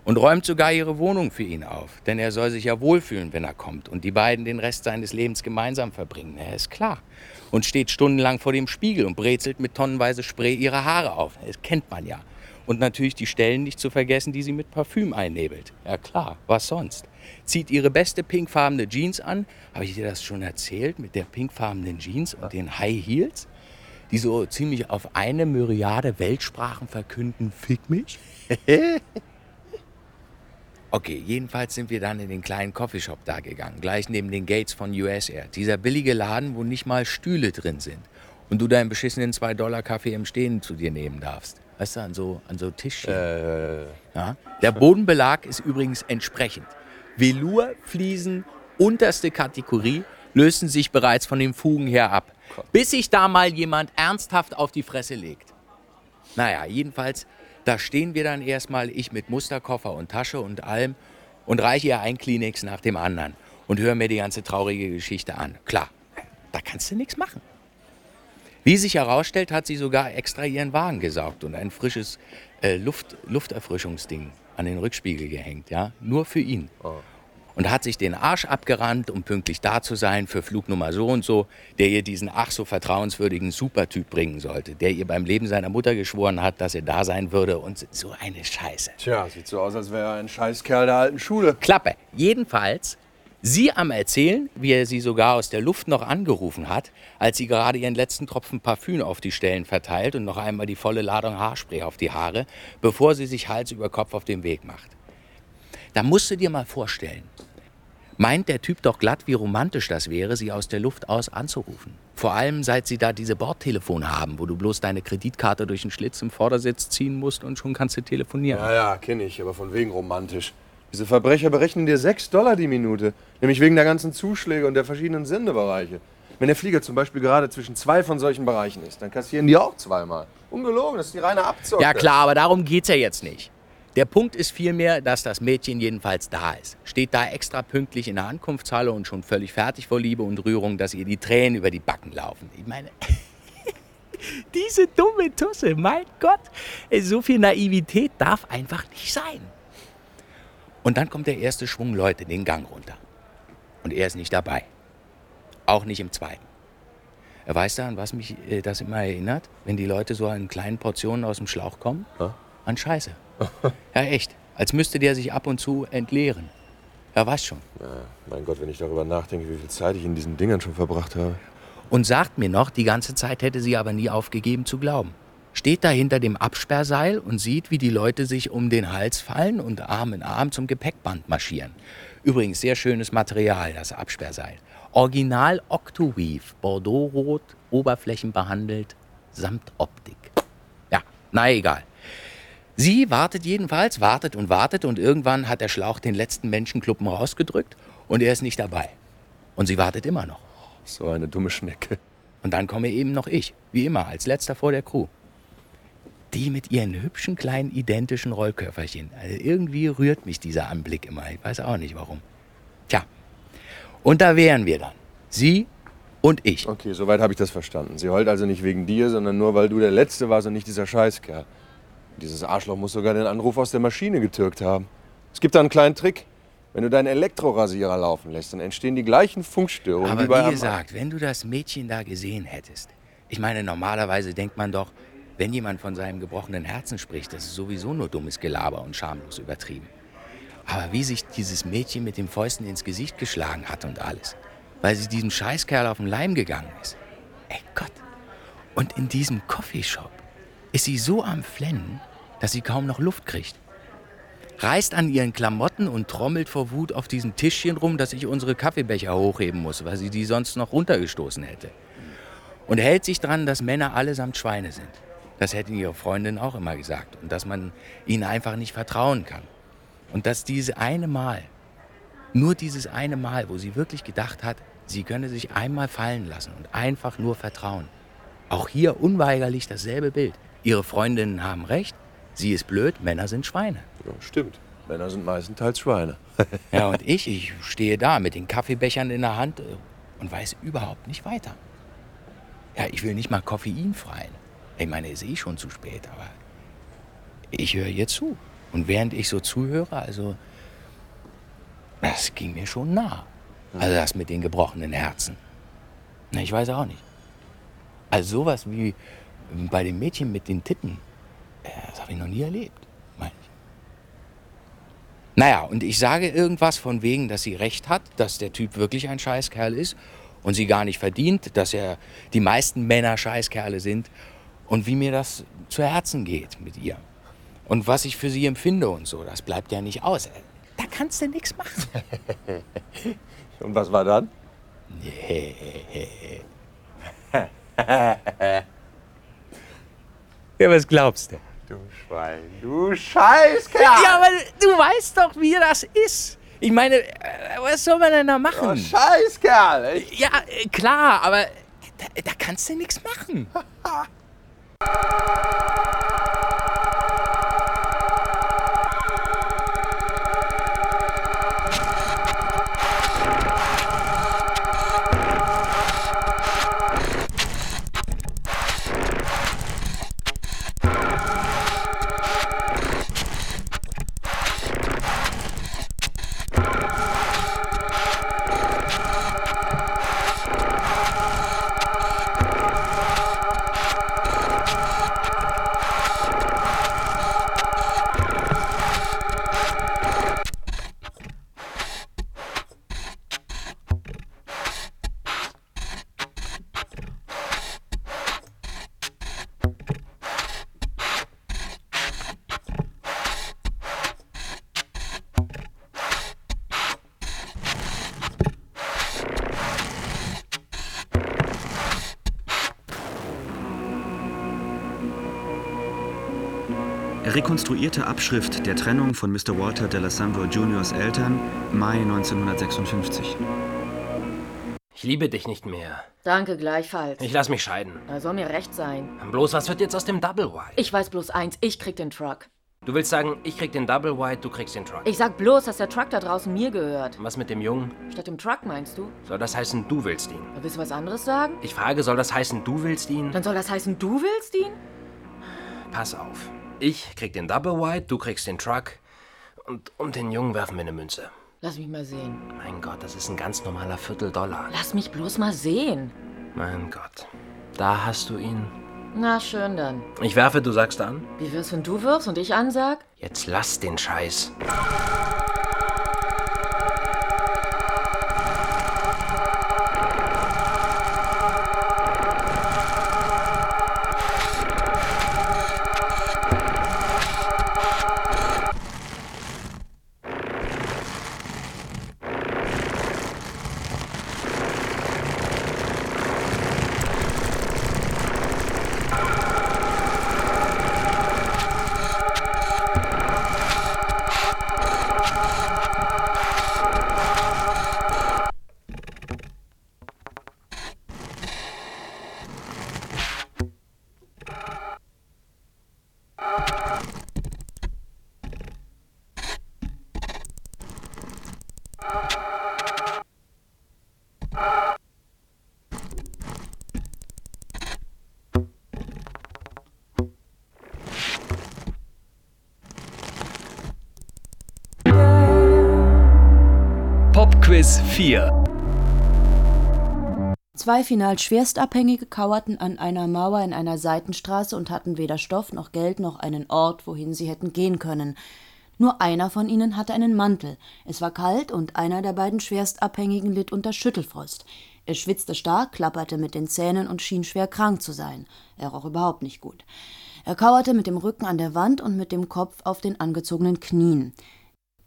und räumt sogar ihre Wohnung für ihn auf, denn er soll sich ja wohlfühlen, wenn er kommt und die beiden den Rest seines Lebens gemeinsam verbringen. Er ist klar. Und steht stundenlang vor dem Spiegel und brezelt mit tonnenweise Spray ihre Haare auf. Das kennt man ja. Und natürlich die Stellen nicht zu vergessen, die sie mit Parfüm einnebelt. Ja klar, was sonst? Zieht ihre beste pinkfarbene Jeans an. Habe ich dir das schon erzählt? Mit der pinkfarbenen Jeans und den High Heels? Die so ziemlich auf eine Myriade Weltsprachen verkünden, fick mich? Okay, jedenfalls sind wir dann in den kleinen Coffeeshop da gegangen, gleich neben den Gates von US Air. Dieser billige Laden, wo nicht mal Stühle drin sind und du deinen beschissenen 2-Dollar-Kaffee im Stehen zu dir nehmen darfst. Weißt du, an so, an so Tischchen. Äh, Ja. Der Bodenbelag ist übrigens entsprechend. Velour, Fliesen, unterste Kategorie, lösen sich bereits von den Fugen her ab. Bis sich da mal jemand ernsthaft auf die Fresse legt. Naja, jedenfalls, da stehen wir dann erstmal, ich mit Musterkoffer und Tasche und allem, und reiche ihr ein Kleenex nach dem anderen und höre mir die ganze traurige Geschichte an. Klar, da kannst du nichts machen. Wie sich herausstellt, hat sie sogar extra ihren Wagen gesaugt und ein frisches äh, Luft, Lufterfrischungsding an den Rückspiegel gehängt, ja, nur für ihn. Und hat sich den Arsch abgerannt, um pünktlich da zu sein für Flugnummer so und so, der ihr diesen ach so vertrauenswürdigen Supertyp bringen sollte, der ihr beim Leben seiner Mutter geschworen hat, dass er da sein würde und so eine Scheiße. Tja, sieht so aus, als wäre er ein Scheißkerl der alten Schule. Klappe. Jedenfalls, sie am Erzählen, wie er sie sogar aus der Luft noch angerufen hat, als sie gerade ihren letzten Tropfen Parfüm auf die Stellen verteilt und noch einmal die volle Ladung Haarspray auf die Haare, bevor sie sich Hals über Kopf auf den Weg macht. Da musst du dir mal vorstellen, meint der Typ doch glatt, wie romantisch das wäre, sie aus der Luft aus anzurufen. Vor allem, seit sie da diese Bordtelefone haben, wo du bloß deine Kreditkarte durch den Schlitz im Vordersitz ziehen musst und schon kannst du telefonieren. Ja, ja, kenne ich, aber von wegen romantisch. Diese Verbrecher berechnen dir 6 Dollar die Minute. Nämlich wegen der ganzen Zuschläge und der verschiedenen Sendebereiche. Wenn der Flieger zum Beispiel gerade zwischen zwei von solchen Bereichen ist, dann kassieren die auch zweimal. Ungelogen, das ist die reine Abzocke. Ja klar, aber darum geht's ja jetzt nicht. Der Punkt ist vielmehr, dass das Mädchen jedenfalls da ist. Steht da extra pünktlich in der Ankunftshalle und schon völlig fertig vor Liebe und Rührung, dass ihr die Tränen über die Backen laufen. Ich meine, diese dumme Tusse, mein Gott, so viel Naivität darf einfach nicht sein. Und dann kommt der erste Schwung Leute den Gang runter. Und er ist nicht dabei. Auch nicht im zweiten. Er weiß da, an was mich äh, das immer erinnert, wenn die Leute so in kleinen Portionen aus dem Schlauch kommen? An Scheiße. Ja, echt. Als müsste der sich ab und zu entleeren. Er weiß schon. Ja, mein Gott, wenn ich darüber nachdenke, wie viel Zeit ich in diesen Dingern schon verbracht habe. Und sagt mir noch, die ganze Zeit hätte sie aber nie aufgegeben zu glauben. Steht da hinter dem Absperrseil und sieht, wie die Leute sich um den Hals fallen und Arm in Arm zum Gepäckband marschieren. Übrigens sehr schönes Material, das Absperrseil. Original Octoweave, Bordeaux-Rot, oberflächenbehandelt, samt Optik. Ja, na egal. Sie wartet jedenfalls, wartet und wartet und irgendwann hat der Schlauch den letzten Menschenkluppen rausgedrückt und er ist nicht dabei. Und sie wartet immer noch. So eine dumme Schnecke. Und dann komme eben noch ich, wie immer, als letzter vor der Crew. Die mit ihren hübschen kleinen identischen Rollköfferchen. Also irgendwie rührt mich dieser Anblick immer. Ich weiß auch nicht warum. Tja, und da wären wir dann. Sie und ich. Okay, soweit habe ich das verstanden. Sie heult also nicht wegen dir, sondern nur, weil du der Letzte warst und nicht dieser Scheißkerl. Dieses Arschloch muss sogar den Anruf aus der Maschine getürkt haben. Es gibt da einen kleinen Trick. Wenn du deinen Elektrorasierer laufen lässt, dann entstehen die gleichen Funkstörungen Aber wie bei wie gesagt, wenn du das Mädchen da gesehen hättest. Ich meine, normalerweise denkt man doch, wenn jemand von seinem gebrochenen Herzen spricht, das ist sowieso nur dummes Gelaber und schamlos übertrieben. Aber wie sich dieses Mädchen mit den Fäusten ins Gesicht geschlagen hat und alles, weil sie diesem Scheißkerl auf den Leim gegangen ist. Ey Gott. Und in diesem Coffeeshop ist sie so am Flennen, dass sie kaum noch Luft kriegt. Reißt an ihren Klamotten und trommelt vor Wut auf diesem Tischchen rum, dass ich unsere Kaffeebecher hochheben muss, weil sie die sonst noch runtergestoßen hätte. Und hält sich dran, dass Männer allesamt Schweine sind. Das hätte ihre Freundin auch immer gesagt. Und dass man ihnen einfach nicht vertrauen kann. Und dass diese eine Mal, nur dieses eine Mal, wo sie wirklich gedacht hat, sie könne sich einmal fallen lassen und einfach nur vertrauen. Auch hier unweigerlich dasselbe Bild. Ihre Freundinnen haben recht, sie ist blöd, Männer sind Schweine. Ja, stimmt. Männer sind meistenteils Schweine. Ja, und ich, ich stehe da mit den Kaffeebechern in der Hand äh, und weiß überhaupt nicht weiter. Ja, ich will nicht mal koffeinfreien. Ich meine, ist eh schon zu spät, aber ich höre ihr zu. Und während ich so zuhöre, also, das ging mir schon nah. Also das mit den gebrochenen Herzen. Na, ich weiß auch nicht. Also sowas wie bei dem Mädchen mit den Titten, das habe ich noch nie erlebt. Meine ich. Naja, und ich sage irgendwas von wegen, dass sie recht hat, dass der Typ wirklich ein Scheißkerl ist und sie gar nicht verdient, dass er die meisten Männer Scheißkerle sind und wie mir das zu Herzen geht mit ihr. Und was ich für sie empfinde und so, das bleibt ja nicht aus. Da kannst du nichts machen. Und was war dann? ja, was glaubst du? Du Schwein, du Scheißkerl! Ja, aber du weißt doch, wie das ist. Ich meine, äh, was soll man denn da machen? Oh, Scheißkerl! Echt? Ja, äh, klar, aber da, da kannst du nichts machen. Rekonstruierte Abschrift der Trennung von Mr. Walter de la Sambro Juniors Eltern, Mai 1956. Ich liebe dich nicht mehr. Danke gleichfalls. Ich lass mich scheiden. Da soll mir recht sein. Bloß was wird jetzt aus dem Double White? Ich weiß bloß eins, ich krieg den Truck. Du willst sagen, ich krieg den Double White, du kriegst den Truck. Ich sag bloß, dass der Truck da draußen mir gehört. Was mit dem Jungen? Statt dem Truck meinst du? Soll das heißen, du willst ihn? Willst du was anderes sagen? Ich frage, soll das heißen, du willst ihn? Dann soll das heißen, du willst ihn? Pass auf. Ich krieg den Double White, du kriegst den Truck. Und um den Jungen werfen wir eine Münze. Lass mich mal sehen. Mein Gott, das ist ein ganz normaler Vierteldollar. Lass mich bloß mal sehen. Mein Gott. Da hast du ihn. Na schön dann. Ich werfe, du sagst an? Wie wirst, wenn du wirfst und ich ansag? Jetzt lass den Scheiß. 4 Zwei final Schwerstabhängige kauerten an einer Mauer in einer Seitenstraße und hatten weder Stoff noch Geld noch einen Ort, wohin sie hätten gehen können. Nur einer von ihnen hatte einen Mantel. Es war kalt und einer der beiden Schwerstabhängigen litt unter Schüttelfrost. Er schwitzte stark, klapperte mit den Zähnen und schien schwer krank zu sein. Er roch überhaupt nicht gut. Er kauerte mit dem Rücken an der Wand und mit dem Kopf auf den angezogenen Knien.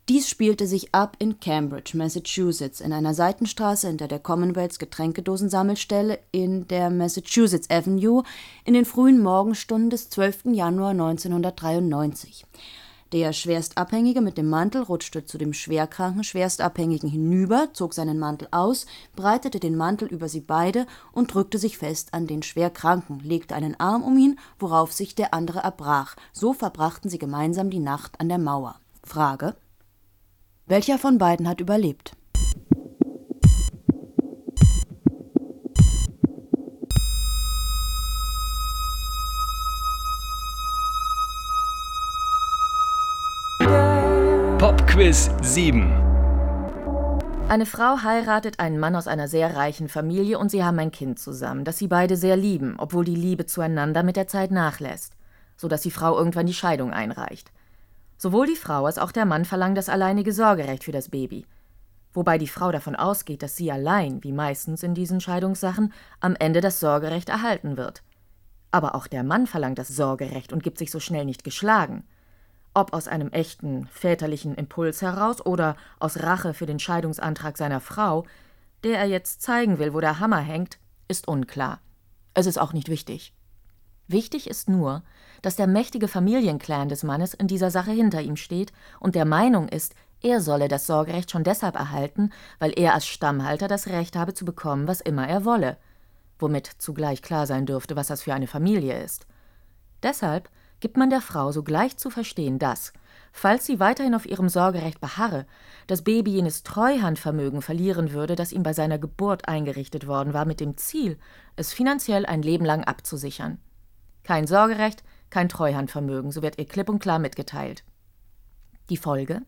Dies spielte sich ab in Cambridge, Massachusetts, in einer Seitenstraße hinter der Commonwealths Getränkedosensammelstelle in der Massachusetts Avenue in den frühen Morgenstunden des 12. Januar 1993. Der Schwerstabhängige mit dem Mantel rutschte zu dem schwerkranken Schwerstabhängigen hinüber, zog seinen Mantel aus, breitete den Mantel über sie beide und drückte sich fest an den Schwerkranken, legte einen Arm um ihn, worauf sich der andere erbrach. So verbrachten sie gemeinsam die Nacht an der Mauer. Frage welcher von beiden hat überlebt? Popquiz 7 Eine Frau heiratet einen Mann aus einer sehr reichen Familie und sie haben ein Kind zusammen, das sie beide sehr lieben, obwohl die Liebe zueinander mit der Zeit nachlässt, so dass die Frau irgendwann die Scheidung einreicht. Sowohl die Frau als auch der Mann verlangen das alleinige Sorgerecht für das Baby. Wobei die Frau davon ausgeht, dass sie allein, wie meistens in diesen Scheidungssachen, am Ende das Sorgerecht erhalten wird. Aber auch der Mann verlangt das Sorgerecht und gibt sich so schnell nicht geschlagen. Ob aus einem echten väterlichen Impuls heraus oder aus Rache für den Scheidungsantrag seiner Frau, der er jetzt zeigen will, wo der Hammer hängt, ist unklar. Es ist auch nicht wichtig. Wichtig ist nur, dass der mächtige Familienclan des Mannes in dieser Sache hinter ihm steht und der Meinung ist, er solle das Sorgerecht schon deshalb erhalten, weil er als Stammhalter das Recht habe zu bekommen, was immer er wolle, womit zugleich klar sein dürfte, was das für eine Familie ist. Deshalb gibt man der Frau sogleich zu verstehen, dass, falls sie weiterhin auf ihrem Sorgerecht beharre, das Baby jenes Treuhandvermögen verlieren würde, das ihm bei seiner Geburt eingerichtet worden war, mit dem Ziel, es finanziell ein Leben lang abzusichern. Kein Sorgerecht, kein Treuhandvermögen, so wird ihr klipp und klar mitgeteilt. Die Folge?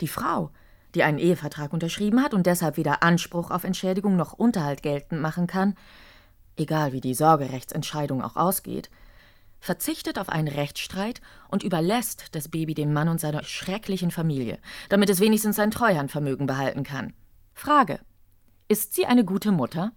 Die Frau, die einen Ehevertrag unterschrieben hat und deshalb weder Anspruch auf Entschädigung noch Unterhalt geltend machen kann, egal wie die Sorgerechtsentscheidung auch ausgeht, verzichtet auf einen Rechtsstreit und überlässt das Baby dem Mann und seiner schrecklichen Familie, damit es wenigstens sein Treuhandvermögen behalten kann. Frage: Ist sie eine gute Mutter?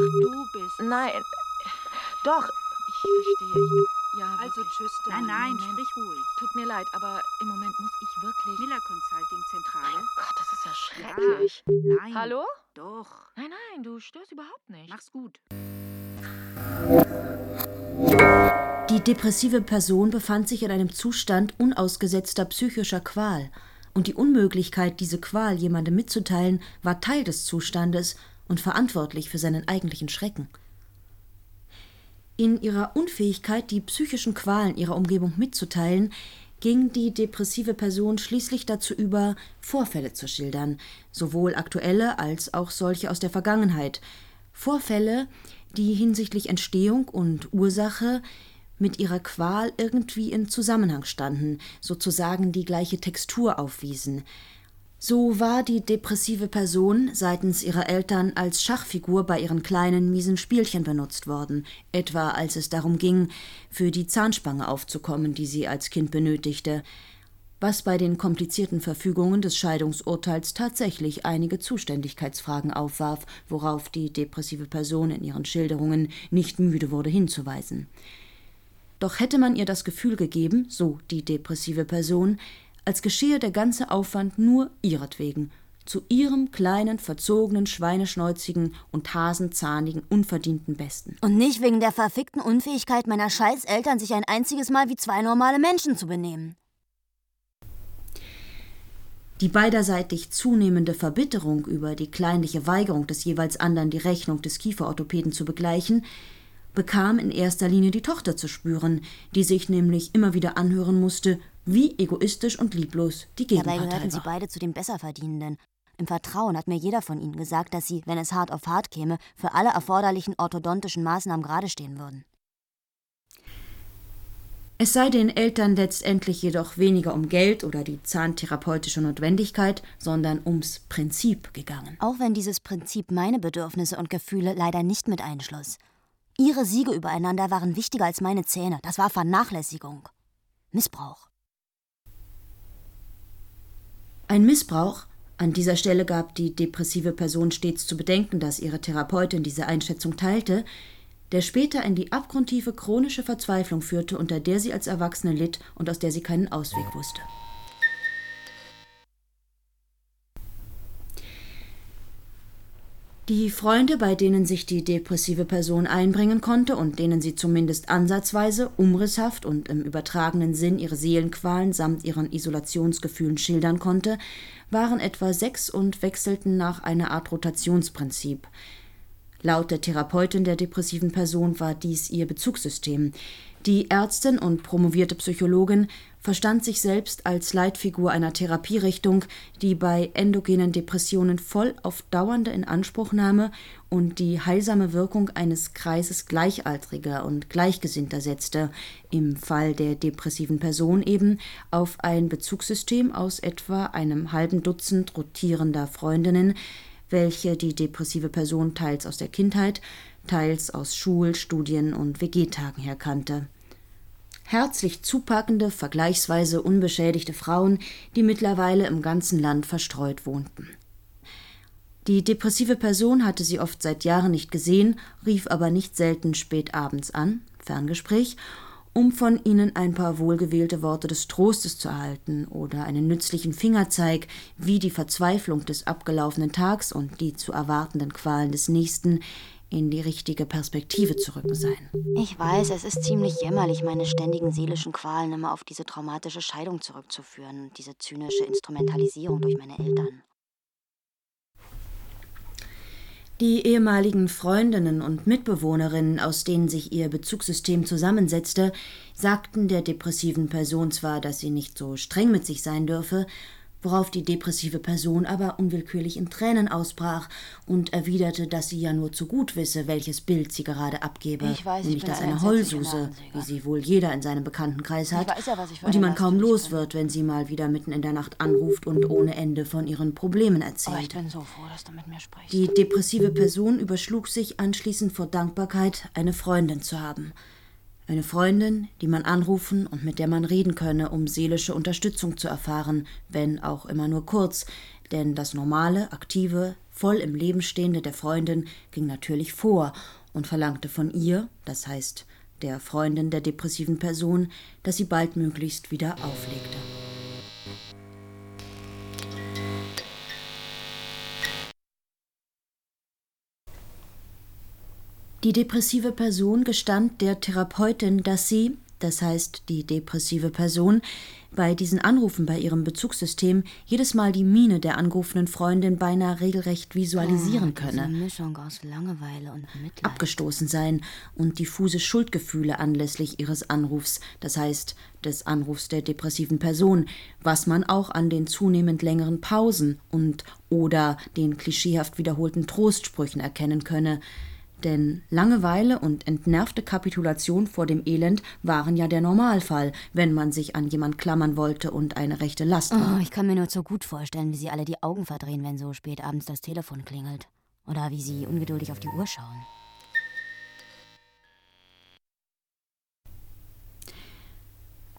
Ach, du bist. Nein. Doch, ich verstehe. Ich, ja, Also wirklich. tschüss dann. Nein, nein, Moment. sprich ruhig. Tut mir leid, aber im Moment muss ich wirklich. Miller Consulting Zentrale. Gott, das ist ja schrecklich. Ja, nein. Hallo? Doch. Nein, nein, du störst überhaupt nicht. Mach's gut. Die depressive Person befand sich in einem Zustand unausgesetzter psychischer Qual, und die Unmöglichkeit, diese Qual jemandem mitzuteilen, war Teil des Zustandes und verantwortlich für seinen eigentlichen Schrecken. In ihrer Unfähigkeit, die psychischen Qualen ihrer Umgebung mitzuteilen, ging die depressive Person schließlich dazu über, Vorfälle zu schildern, sowohl aktuelle als auch solche aus der Vergangenheit. Vorfälle, die hinsichtlich Entstehung und Ursache mit ihrer Qual irgendwie in Zusammenhang standen, sozusagen die gleiche Textur aufwiesen. So war die depressive Person seitens ihrer Eltern als Schachfigur bei ihren kleinen, miesen Spielchen benutzt worden, etwa als es darum ging, für die Zahnspange aufzukommen, die sie als Kind benötigte, was bei den komplizierten Verfügungen des Scheidungsurteils tatsächlich einige Zuständigkeitsfragen aufwarf, worauf die depressive Person in ihren Schilderungen nicht müde wurde hinzuweisen. Doch hätte man ihr das Gefühl gegeben, so die depressive Person, als geschehe der ganze Aufwand nur ihretwegen, zu ihrem kleinen, verzogenen, schweineschnäuzigen und hasenzahnigen, unverdienten Besten. Und nicht wegen der verfickten Unfähigkeit meiner Scheißeltern, sich ein einziges Mal wie zwei normale Menschen zu benehmen. Die beiderseitig zunehmende Verbitterung über die kleinliche Weigerung des jeweils anderen, die Rechnung des Kieferorthopäden zu begleichen, bekam in erster Linie die Tochter zu spüren, die sich nämlich immer wieder anhören musste, wie egoistisch und lieblos die Dabei Gegenpartei gehörten sie war. beide zu den Besserverdienenden. Im Vertrauen hat mir jeder von ihnen gesagt, dass sie, wenn es hart auf hart käme, für alle erforderlichen orthodontischen Maßnahmen gerade stehen würden. Es sei den Eltern letztendlich jedoch weniger um Geld oder die zahntherapeutische Notwendigkeit, sondern ums Prinzip gegangen. Auch wenn dieses Prinzip meine Bedürfnisse und Gefühle leider nicht mit einschloss. Ihre Siege übereinander waren wichtiger als meine Zähne. Das war Vernachlässigung. Missbrauch. Ein Missbrauch? An dieser Stelle gab die depressive Person stets zu bedenken, dass ihre Therapeutin diese Einschätzung teilte, der später in die abgrundtiefe chronische Verzweiflung führte, unter der sie als Erwachsene litt und aus der sie keinen Ausweg wusste. Die Freunde, bei denen sich die depressive Person einbringen konnte und denen sie zumindest ansatzweise, umrisshaft und im übertragenen Sinn ihre Seelenqualen samt ihren Isolationsgefühlen schildern konnte, waren etwa sechs und wechselten nach einer Art Rotationsprinzip. Laut der Therapeutin der depressiven Person war dies ihr Bezugssystem. Die Ärztin und promovierte Psychologin verstand sich selbst als Leitfigur einer Therapierichtung, die bei endogenen Depressionen voll auf dauernde Inanspruchnahme und die heilsame Wirkung eines Kreises Gleichaltriger und Gleichgesinnter setzte, im Fall der depressiven Person eben auf ein Bezugssystem aus etwa einem halben Dutzend rotierender Freundinnen, welche die depressive Person teils aus der Kindheit, teils aus Schul-, Studien- und WG-Tagen her kannte. Herzlich zupackende, vergleichsweise unbeschädigte Frauen, die mittlerweile im ganzen Land verstreut wohnten. Die depressive Person hatte sie oft seit Jahren nicht gesehen, rief aber nicht selten spät abends an, Ferngespräch, um von ihnen ein paar wohlgewählte Worte des Trostes zu erhalten oder einen nützlichen Fingerzeig, wie die Verzweiflung des abgelaufenen Tags und die zu erwartenden Qualen des nächsten in die richtige Perspektive zu rücken seien. Ich weiß, es ist ziemlich jämmerlich, meine ständigen seelischen Qualen immer auf diese traumatische Scheidung zurückzuführen und diese zynische Instrumentalisierung durch meine Eltern. Die ehemaligen Freundinnen und Mitbewohnerinnen, aus denen sich ihr Bezugssystem zusammensetzte, sagten der depressiven Person zwar, dass sie nicht so streng mit sich sein dürfe, worauf die depressive Person aber unwillkürlich in Tränen ausbrach und erwiderte, dass sie ja nur zu gut wisse, welches Bild sie gerade abgebe, Ich weiß, ich nämlich bin das ein eine Heulsuse, wie sie wohl jeder in seinem Bekanntenkreis hat, ja, und die man kaum los wird, wenn sie mal wieder mitten in der Nacht anruft und ohne Ende von ihren Problemen erzählt. bin so froh, dass du mit mir sprichst. Die depressive Person überschlug sich anschließend vor Dankbarkeit, eine Freundin zu haben. Eine Freundin, die man anrufen und mit der man reden könne, um seelische Unterstützung zu erfahren, wenn auch immer nur kurz, denn das normale, aktive, voll im Leben stehende der Freundin ging natürlich vor und verlangte von ihr, das heißt der Freundin der depressiven Person, dass sie baldmöglichst wieder auflegte. Die depressive Person gestand der Therapeutin, dass sie, das heißt die depressive Person, bei diesen Anrufen bei ihrem Bezugssystem jedes Mal die Miene der angerufenen Freundin beinahe regelrecht visualisieren Oh, diese könne, Mischung aus Langeweile und Mitleid. abgestoßen sein und diffuse Schuldgefühle anlässlich ihres Anrufs, das heißt des Anrufs der depressiven Person, was man auch an den zunehmend längeren Pausen und oder den klischeehaft wiederholten Trostsprüchen erkennen könne, denn Langeweile und entnervte Kapitulation vor dem Elend waren ja der Normalfall, wenn man sich an jemand klammern wollte und eine rechte Last war. Oh, ich kann mir nur zu gut vorstellen, wie sie alle die Augen verdrehen, wenn so spät abends das Telefon klingelt. Oder wie sie ungeduldig auf die Uhr schauen.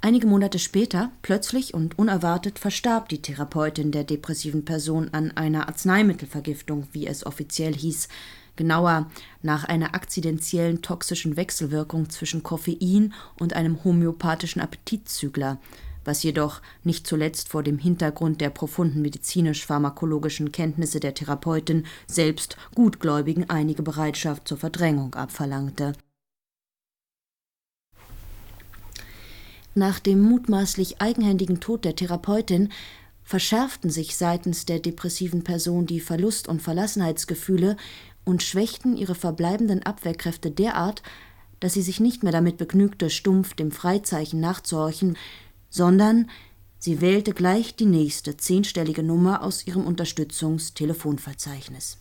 Einige Monate später, plötzlich und unerwartet, verstarb die Therapeutin der depressiven Person an einer Arzneimittelvergiftung, wie es offiziell hieß, genauer nach einer akzidentiellen toxischen Wechselwirkung zwischen Koffein und einem homöopathischen Appetitzügler, was jedoch nicht zuletzt vor dem Hintergrund der profunden medizinisch-pharmakologischen Kenntnisse der Therapeutin selbst Gutgläubigen einige Bereitschaft zur Verdrängung abverlangte. Nach dem mutmaßlich eigenhändigen Tod der Therapeutin verschärften sich seitens der depressiven Person die Verlust- und Verlassenheitsgefühle und schwächten ihre verbleibenden Abwehrkräfte derart, dass sie sich nicht mehr damit begnügte, stumpf dem Freizeichen nachzuhorchen, sondern sie wählte gleich die nächste zehnstellige Nummer aus ihrem Unterstützungstelefonverzeichnis.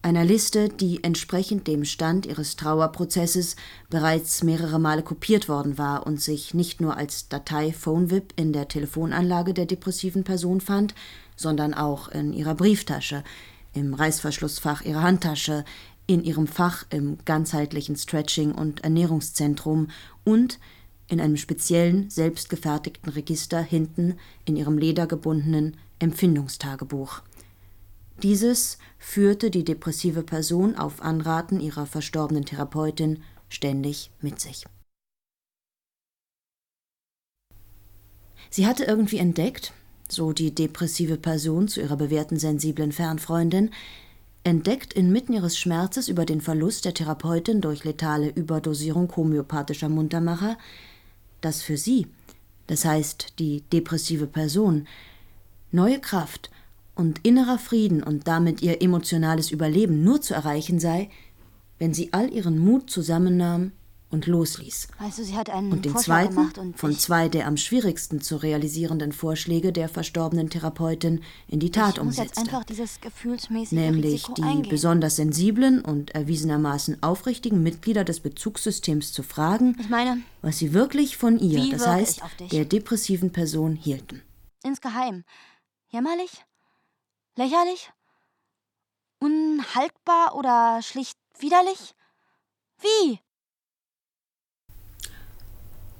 Einer Liste, die entsprechend dem Stand ihres Trauerprozesses bereits mehrere Male kopiert worden war und sich nicht nur als Datei PhoneVip in der Telefonanlage der depressiven Person fand, sondern auch in ihrer Brieftasche, im Reißverschlussfach ihrer Handtasche, in ihrem Fach im ganzheitlichen Stretching- und Ernährungszentrum und in einem speziellen, selbstgefertigten Register hinten in ihrem ledergebundenen Empfindungstagebuch. Dieses führte die depressive Person auf Anraten ihrer verstorbenen Therapeutin ständig mit sich. Sie hatte irgendwie entdeckt, so die depressive Person zu ihrer bewährten sensiblen Fernfreundin, entdeckt inmitten ihres Schmerzes über den Verlust der Therapeutin durch letale Überdosierung homöopathischer Muntermacher, dass für sie, das heißt die depressive Person, neue Kraft und innerer Frieden und damit ihr emotionales Überleben nur zu erreichen sei, wenn sie all ihren Mut zusammennahm und losließ. Weißt du, sie hat einen Und den Vorschlag zweiten und von zwei der am schwierigsten zu realisierenden Vorschläge der verstorbenen Therapeutin in die Tat ich umsetzte. nämlich Risiko die eingehen. besonders sensiblen und erwiesenermaßen aufrichtigen Mitglieder des Bezugssystems zu fragen, meine, was sie wirklich von ihr, das heißt der depressiven Person, hielten. insgeheim. Jämmerlich? Lächerlich? Unhaltbar oder schlicht widerlich? Wie?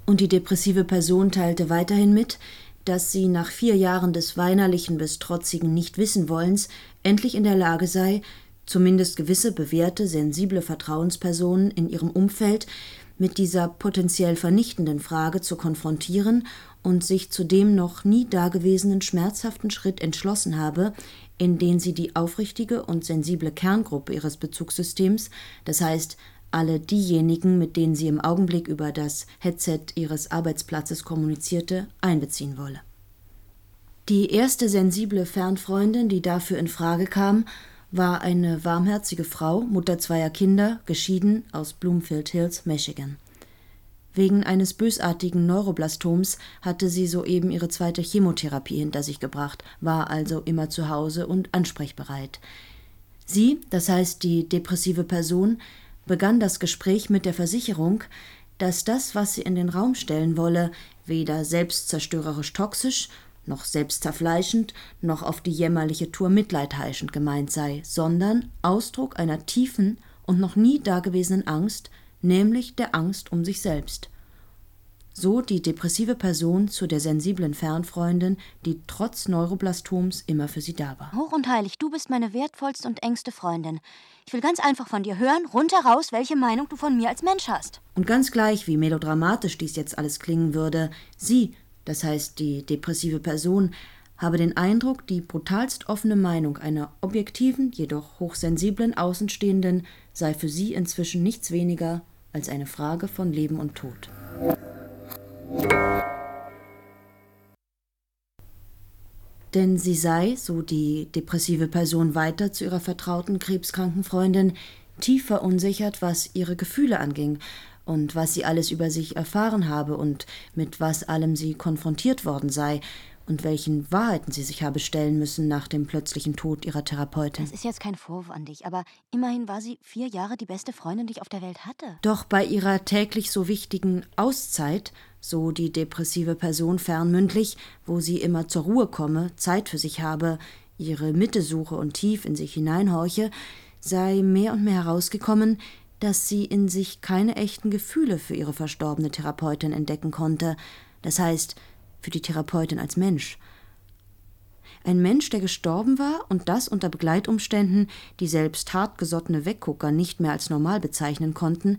Und die depressive Person teilte weiterhin mit, dass sie nach vier Jahren des weinerlichen bis trotzigen Nichtwissenwollens endlich in der Lage sei, zumindest gewisse bewährte, sensible Vertrauenspersonen in ihrem Umfeld mit dieser potenziell vernichtenden Frage zu konfrontieren und sich zu dem noch nie dagewesenen schmerzhaften Schritt entschlossen habe, in den sie die aufrichtige und sensible Kerngruppe ihres Bezugssystems, das heißt alle diejenigen, mit denen sie im Augenblick über das Headset ihres Arbeitsplatzes kommunizierte, einbeziehen wolle. Die erste sensible Fernfreundin, die dafür in Frage kam, war eine warmherzige Frau, Mutter zweier Kinder, geschieden aus Bloomfield Hills, Michigan. Wegen eines bösartigen Neuroblastoms hatte sie soeben ihre zweite Chemotherapie hinter sich gebracht, war also immer zu Hause und ansprechbereit. Sie, das heißt die depressive Person, begann das Gespräch mit der Versicherung, dass das, was sie in den Raum stellen wolle, weder selbstzerstörerisch toxisch noch selbstzerfleischend, noch auf die jämmerliche Tour Mitleid heischend gemeint sei, sondern Ausdruck einer tiefen und noch nie dagewesenen Angst, nämlich der Angst um sich selbst. So die depressive Person zu der sensiblen Fernfreundin, die trotz Neuroblastoms immer für sie da war. Hoch und heilig, du bist meine wertvollste und engste Freundin. Ich will ganz einfach von dir hören, rundheraus, welche Meinung du von mir als Mensch hast. Und ganz gleich, wie melodramatisch dies jetzt alles klingen würde, sie das heißt die depressive Person, habe den Eindruck, die brutalst offene Meinung einer objektiven, jedoch hochsensiblen Außenstehenden sei für sie inzwischen nichts weniger als eine Frage von Leben und Tod. Denn sie sei, so die depressive Person weiter zu ihrer vertrauten krebskranken Freundin, tief verunsichert, was ihre Gefühle anging und was sie alles über sich erfahren habe und mit was allem sie konfrontiert worden sei und welchen Wahrheiten sie sich habe stellen müssen nach dem plötzlichen Tod ihrer Therapeutin. Das ist jetzt kein Vorwurf an dich, aber immerhin war sie vier Jahre die beste Freundin, die ich auf der Welt hatte. Doch bei ihrer täglich so wichtigen Auszeit, so die depressive Person fernmündlich, wo sie immer zur Ruhe komme, Zeit für sich habe, ihre Mitte suche und tief in sich hineinhorche, sei mehr und mehr herausgekommen, dass sie in sich keine echten Gefühle für ihre verstorbene Therapeutin entdecken konnte, das heißt für die Therapeutin als Mensch. Ein Mensch, der gestorben war und das unter Begleitumständen, die selbst hartgesottene Weggucker nicht mehr als normal bezeichnen konnten,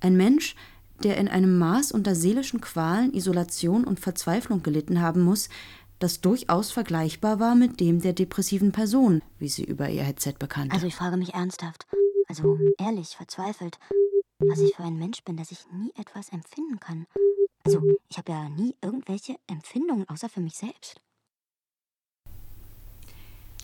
ein Mensch, der in einem Maß unter seelischen Qualen, Isolation und Verzweiflung gelitten haben muss, das durchaus vergleichbar war mit dem der depressiven Person, wie sie über ihr Headset bekannte. Also ich frage mich ernsthaft, also ehrlich, verzweifelt, was ich für ein Mensch bin, dass ich nie etwas empfinden kann. Also, ich habe ja nie irgendwelche Empfindungen außer für mich selbst.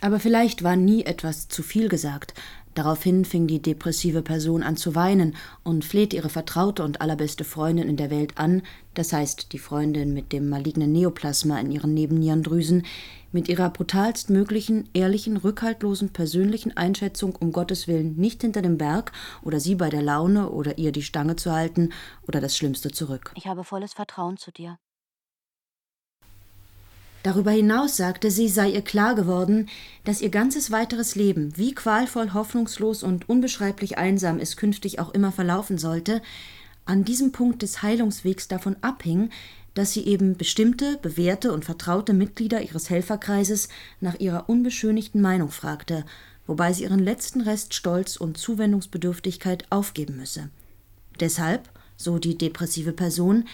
Aber vielleicht war nie etwas zu viel gesagt. Daraufhin fing die depressive Person an zu weinen und flehte ihre vertraute und allerbeste Freundin in der Welt an, das heißt die Freundin mit dem malignen Neoplasma in ihren Nebennierendrüsen, mit ihrer brutalst möglichen, ehrlichen, rückhaltlosen persönlichen Einschätzung um Gottes Willen nicht hinter dem Berg oder sie bei der Laune oder ihr die Stange zu halten oder das Schlimmste zurück. Ich habe volles Vertrauen zu dir. Darüber hinaus sagte sie, sei ihr klar geworden, dass ihr ganzes weiteres Leben, wie qualvoll, hoffnungslos und unbeschreiblich einsam es künftig auch immer verlaufen sollte, an diesem Punkt des Heilungswegs davon abhing, dass sie eben bestimmte, bewährte und vertraute Mitglieder ihres Helferkreises nach ihrer unbeschönigten Meinung fragte, wobei sie ihren letzten Rest Stolz und Zuwendungsbedürftigkeit aufgeben müsse. Deshalb, so die depressive Person,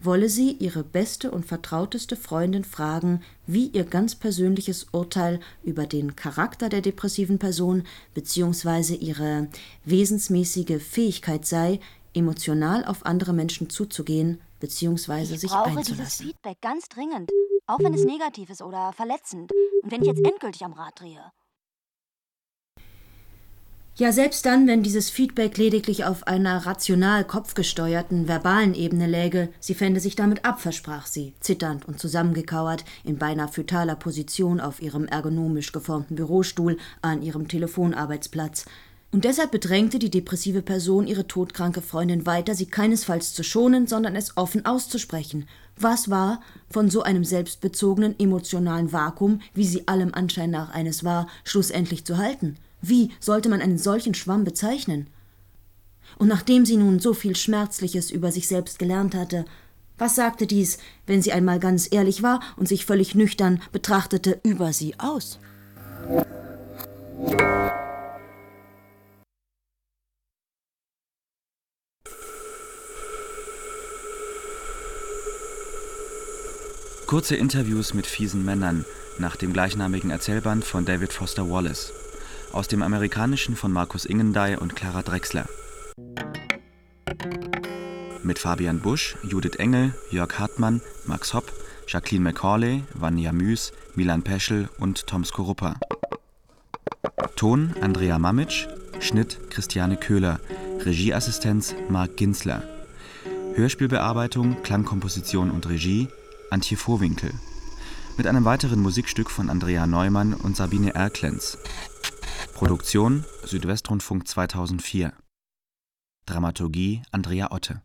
wolle sie ihre beste und vertrauteste Freundin fragen, wie ihr ganz persönliches Urteil über den Charakter der depressiven Person bzw. ihre wesensmäßige Fähigkeit sei, emotional auf andere Menschen zuzugehen bzw. sich brauche einzulassen. dieses Feedback ganz dringend, auch wenn es negativ ist oder verletzend. Und wenn ich jetzt endgültig am Rad drehe. Ja, selbst dann, wenn dieses Feedback lediglich auf einer rational kopfgesteuerten, verbalen Ebene läge, sie fände sich damit ab, versprach sie, zitternd und zusammengekauert, in beinahe fötaler Position auf ihrem ergonomisch geformten Bürostuhl an ihrem Telefonarbeitsplatz. Und deshalb bedrängte die depressive Person ihre todkranke Freundin weiter, sie keinesfalls zu schonen, sondern es offen auszusprechen. Was war von so einem selbstbezogenen emotionalen Vakuum, wie sie allem Anschein nach eines war, schlussendlich zu halten? Wie sollte man einen solchen Schwamm bezeichnen? Und nachdem sie nun so viel Schmerzliches über sich selbst gelernt hatte, Was sagte dies, wenn sie einmal ganz ehrlich war und sich völlig nüchtern betrachtete, über sie aus? Kurze Interviews mit fiesen Männern nach dem gleichnamigen Erzählband von David Foster Wallace. Aus dem amerikanischen von Markus Ingendey und Clara Drechsler. Mit Fabian Busch, Judith Engel, Jörg Hartmann, Max Hopp, Jacqueline Macaulay, Vanja Müs, Milan Peschel und Tom Skorupa. Ton Andrea Mamitsch, Schnitt Christiane Köhler, Regieassistenz Marc Ginsler. Hörspielbearbeitung, Klangkomposition und Regie Antje Vorwinkel. Mit einem weiteren Musikstück von Andrea Neumann und Sabine Erklenz. Produktion Südwestrundfunk 2004. Dramaturgie Andrea Otte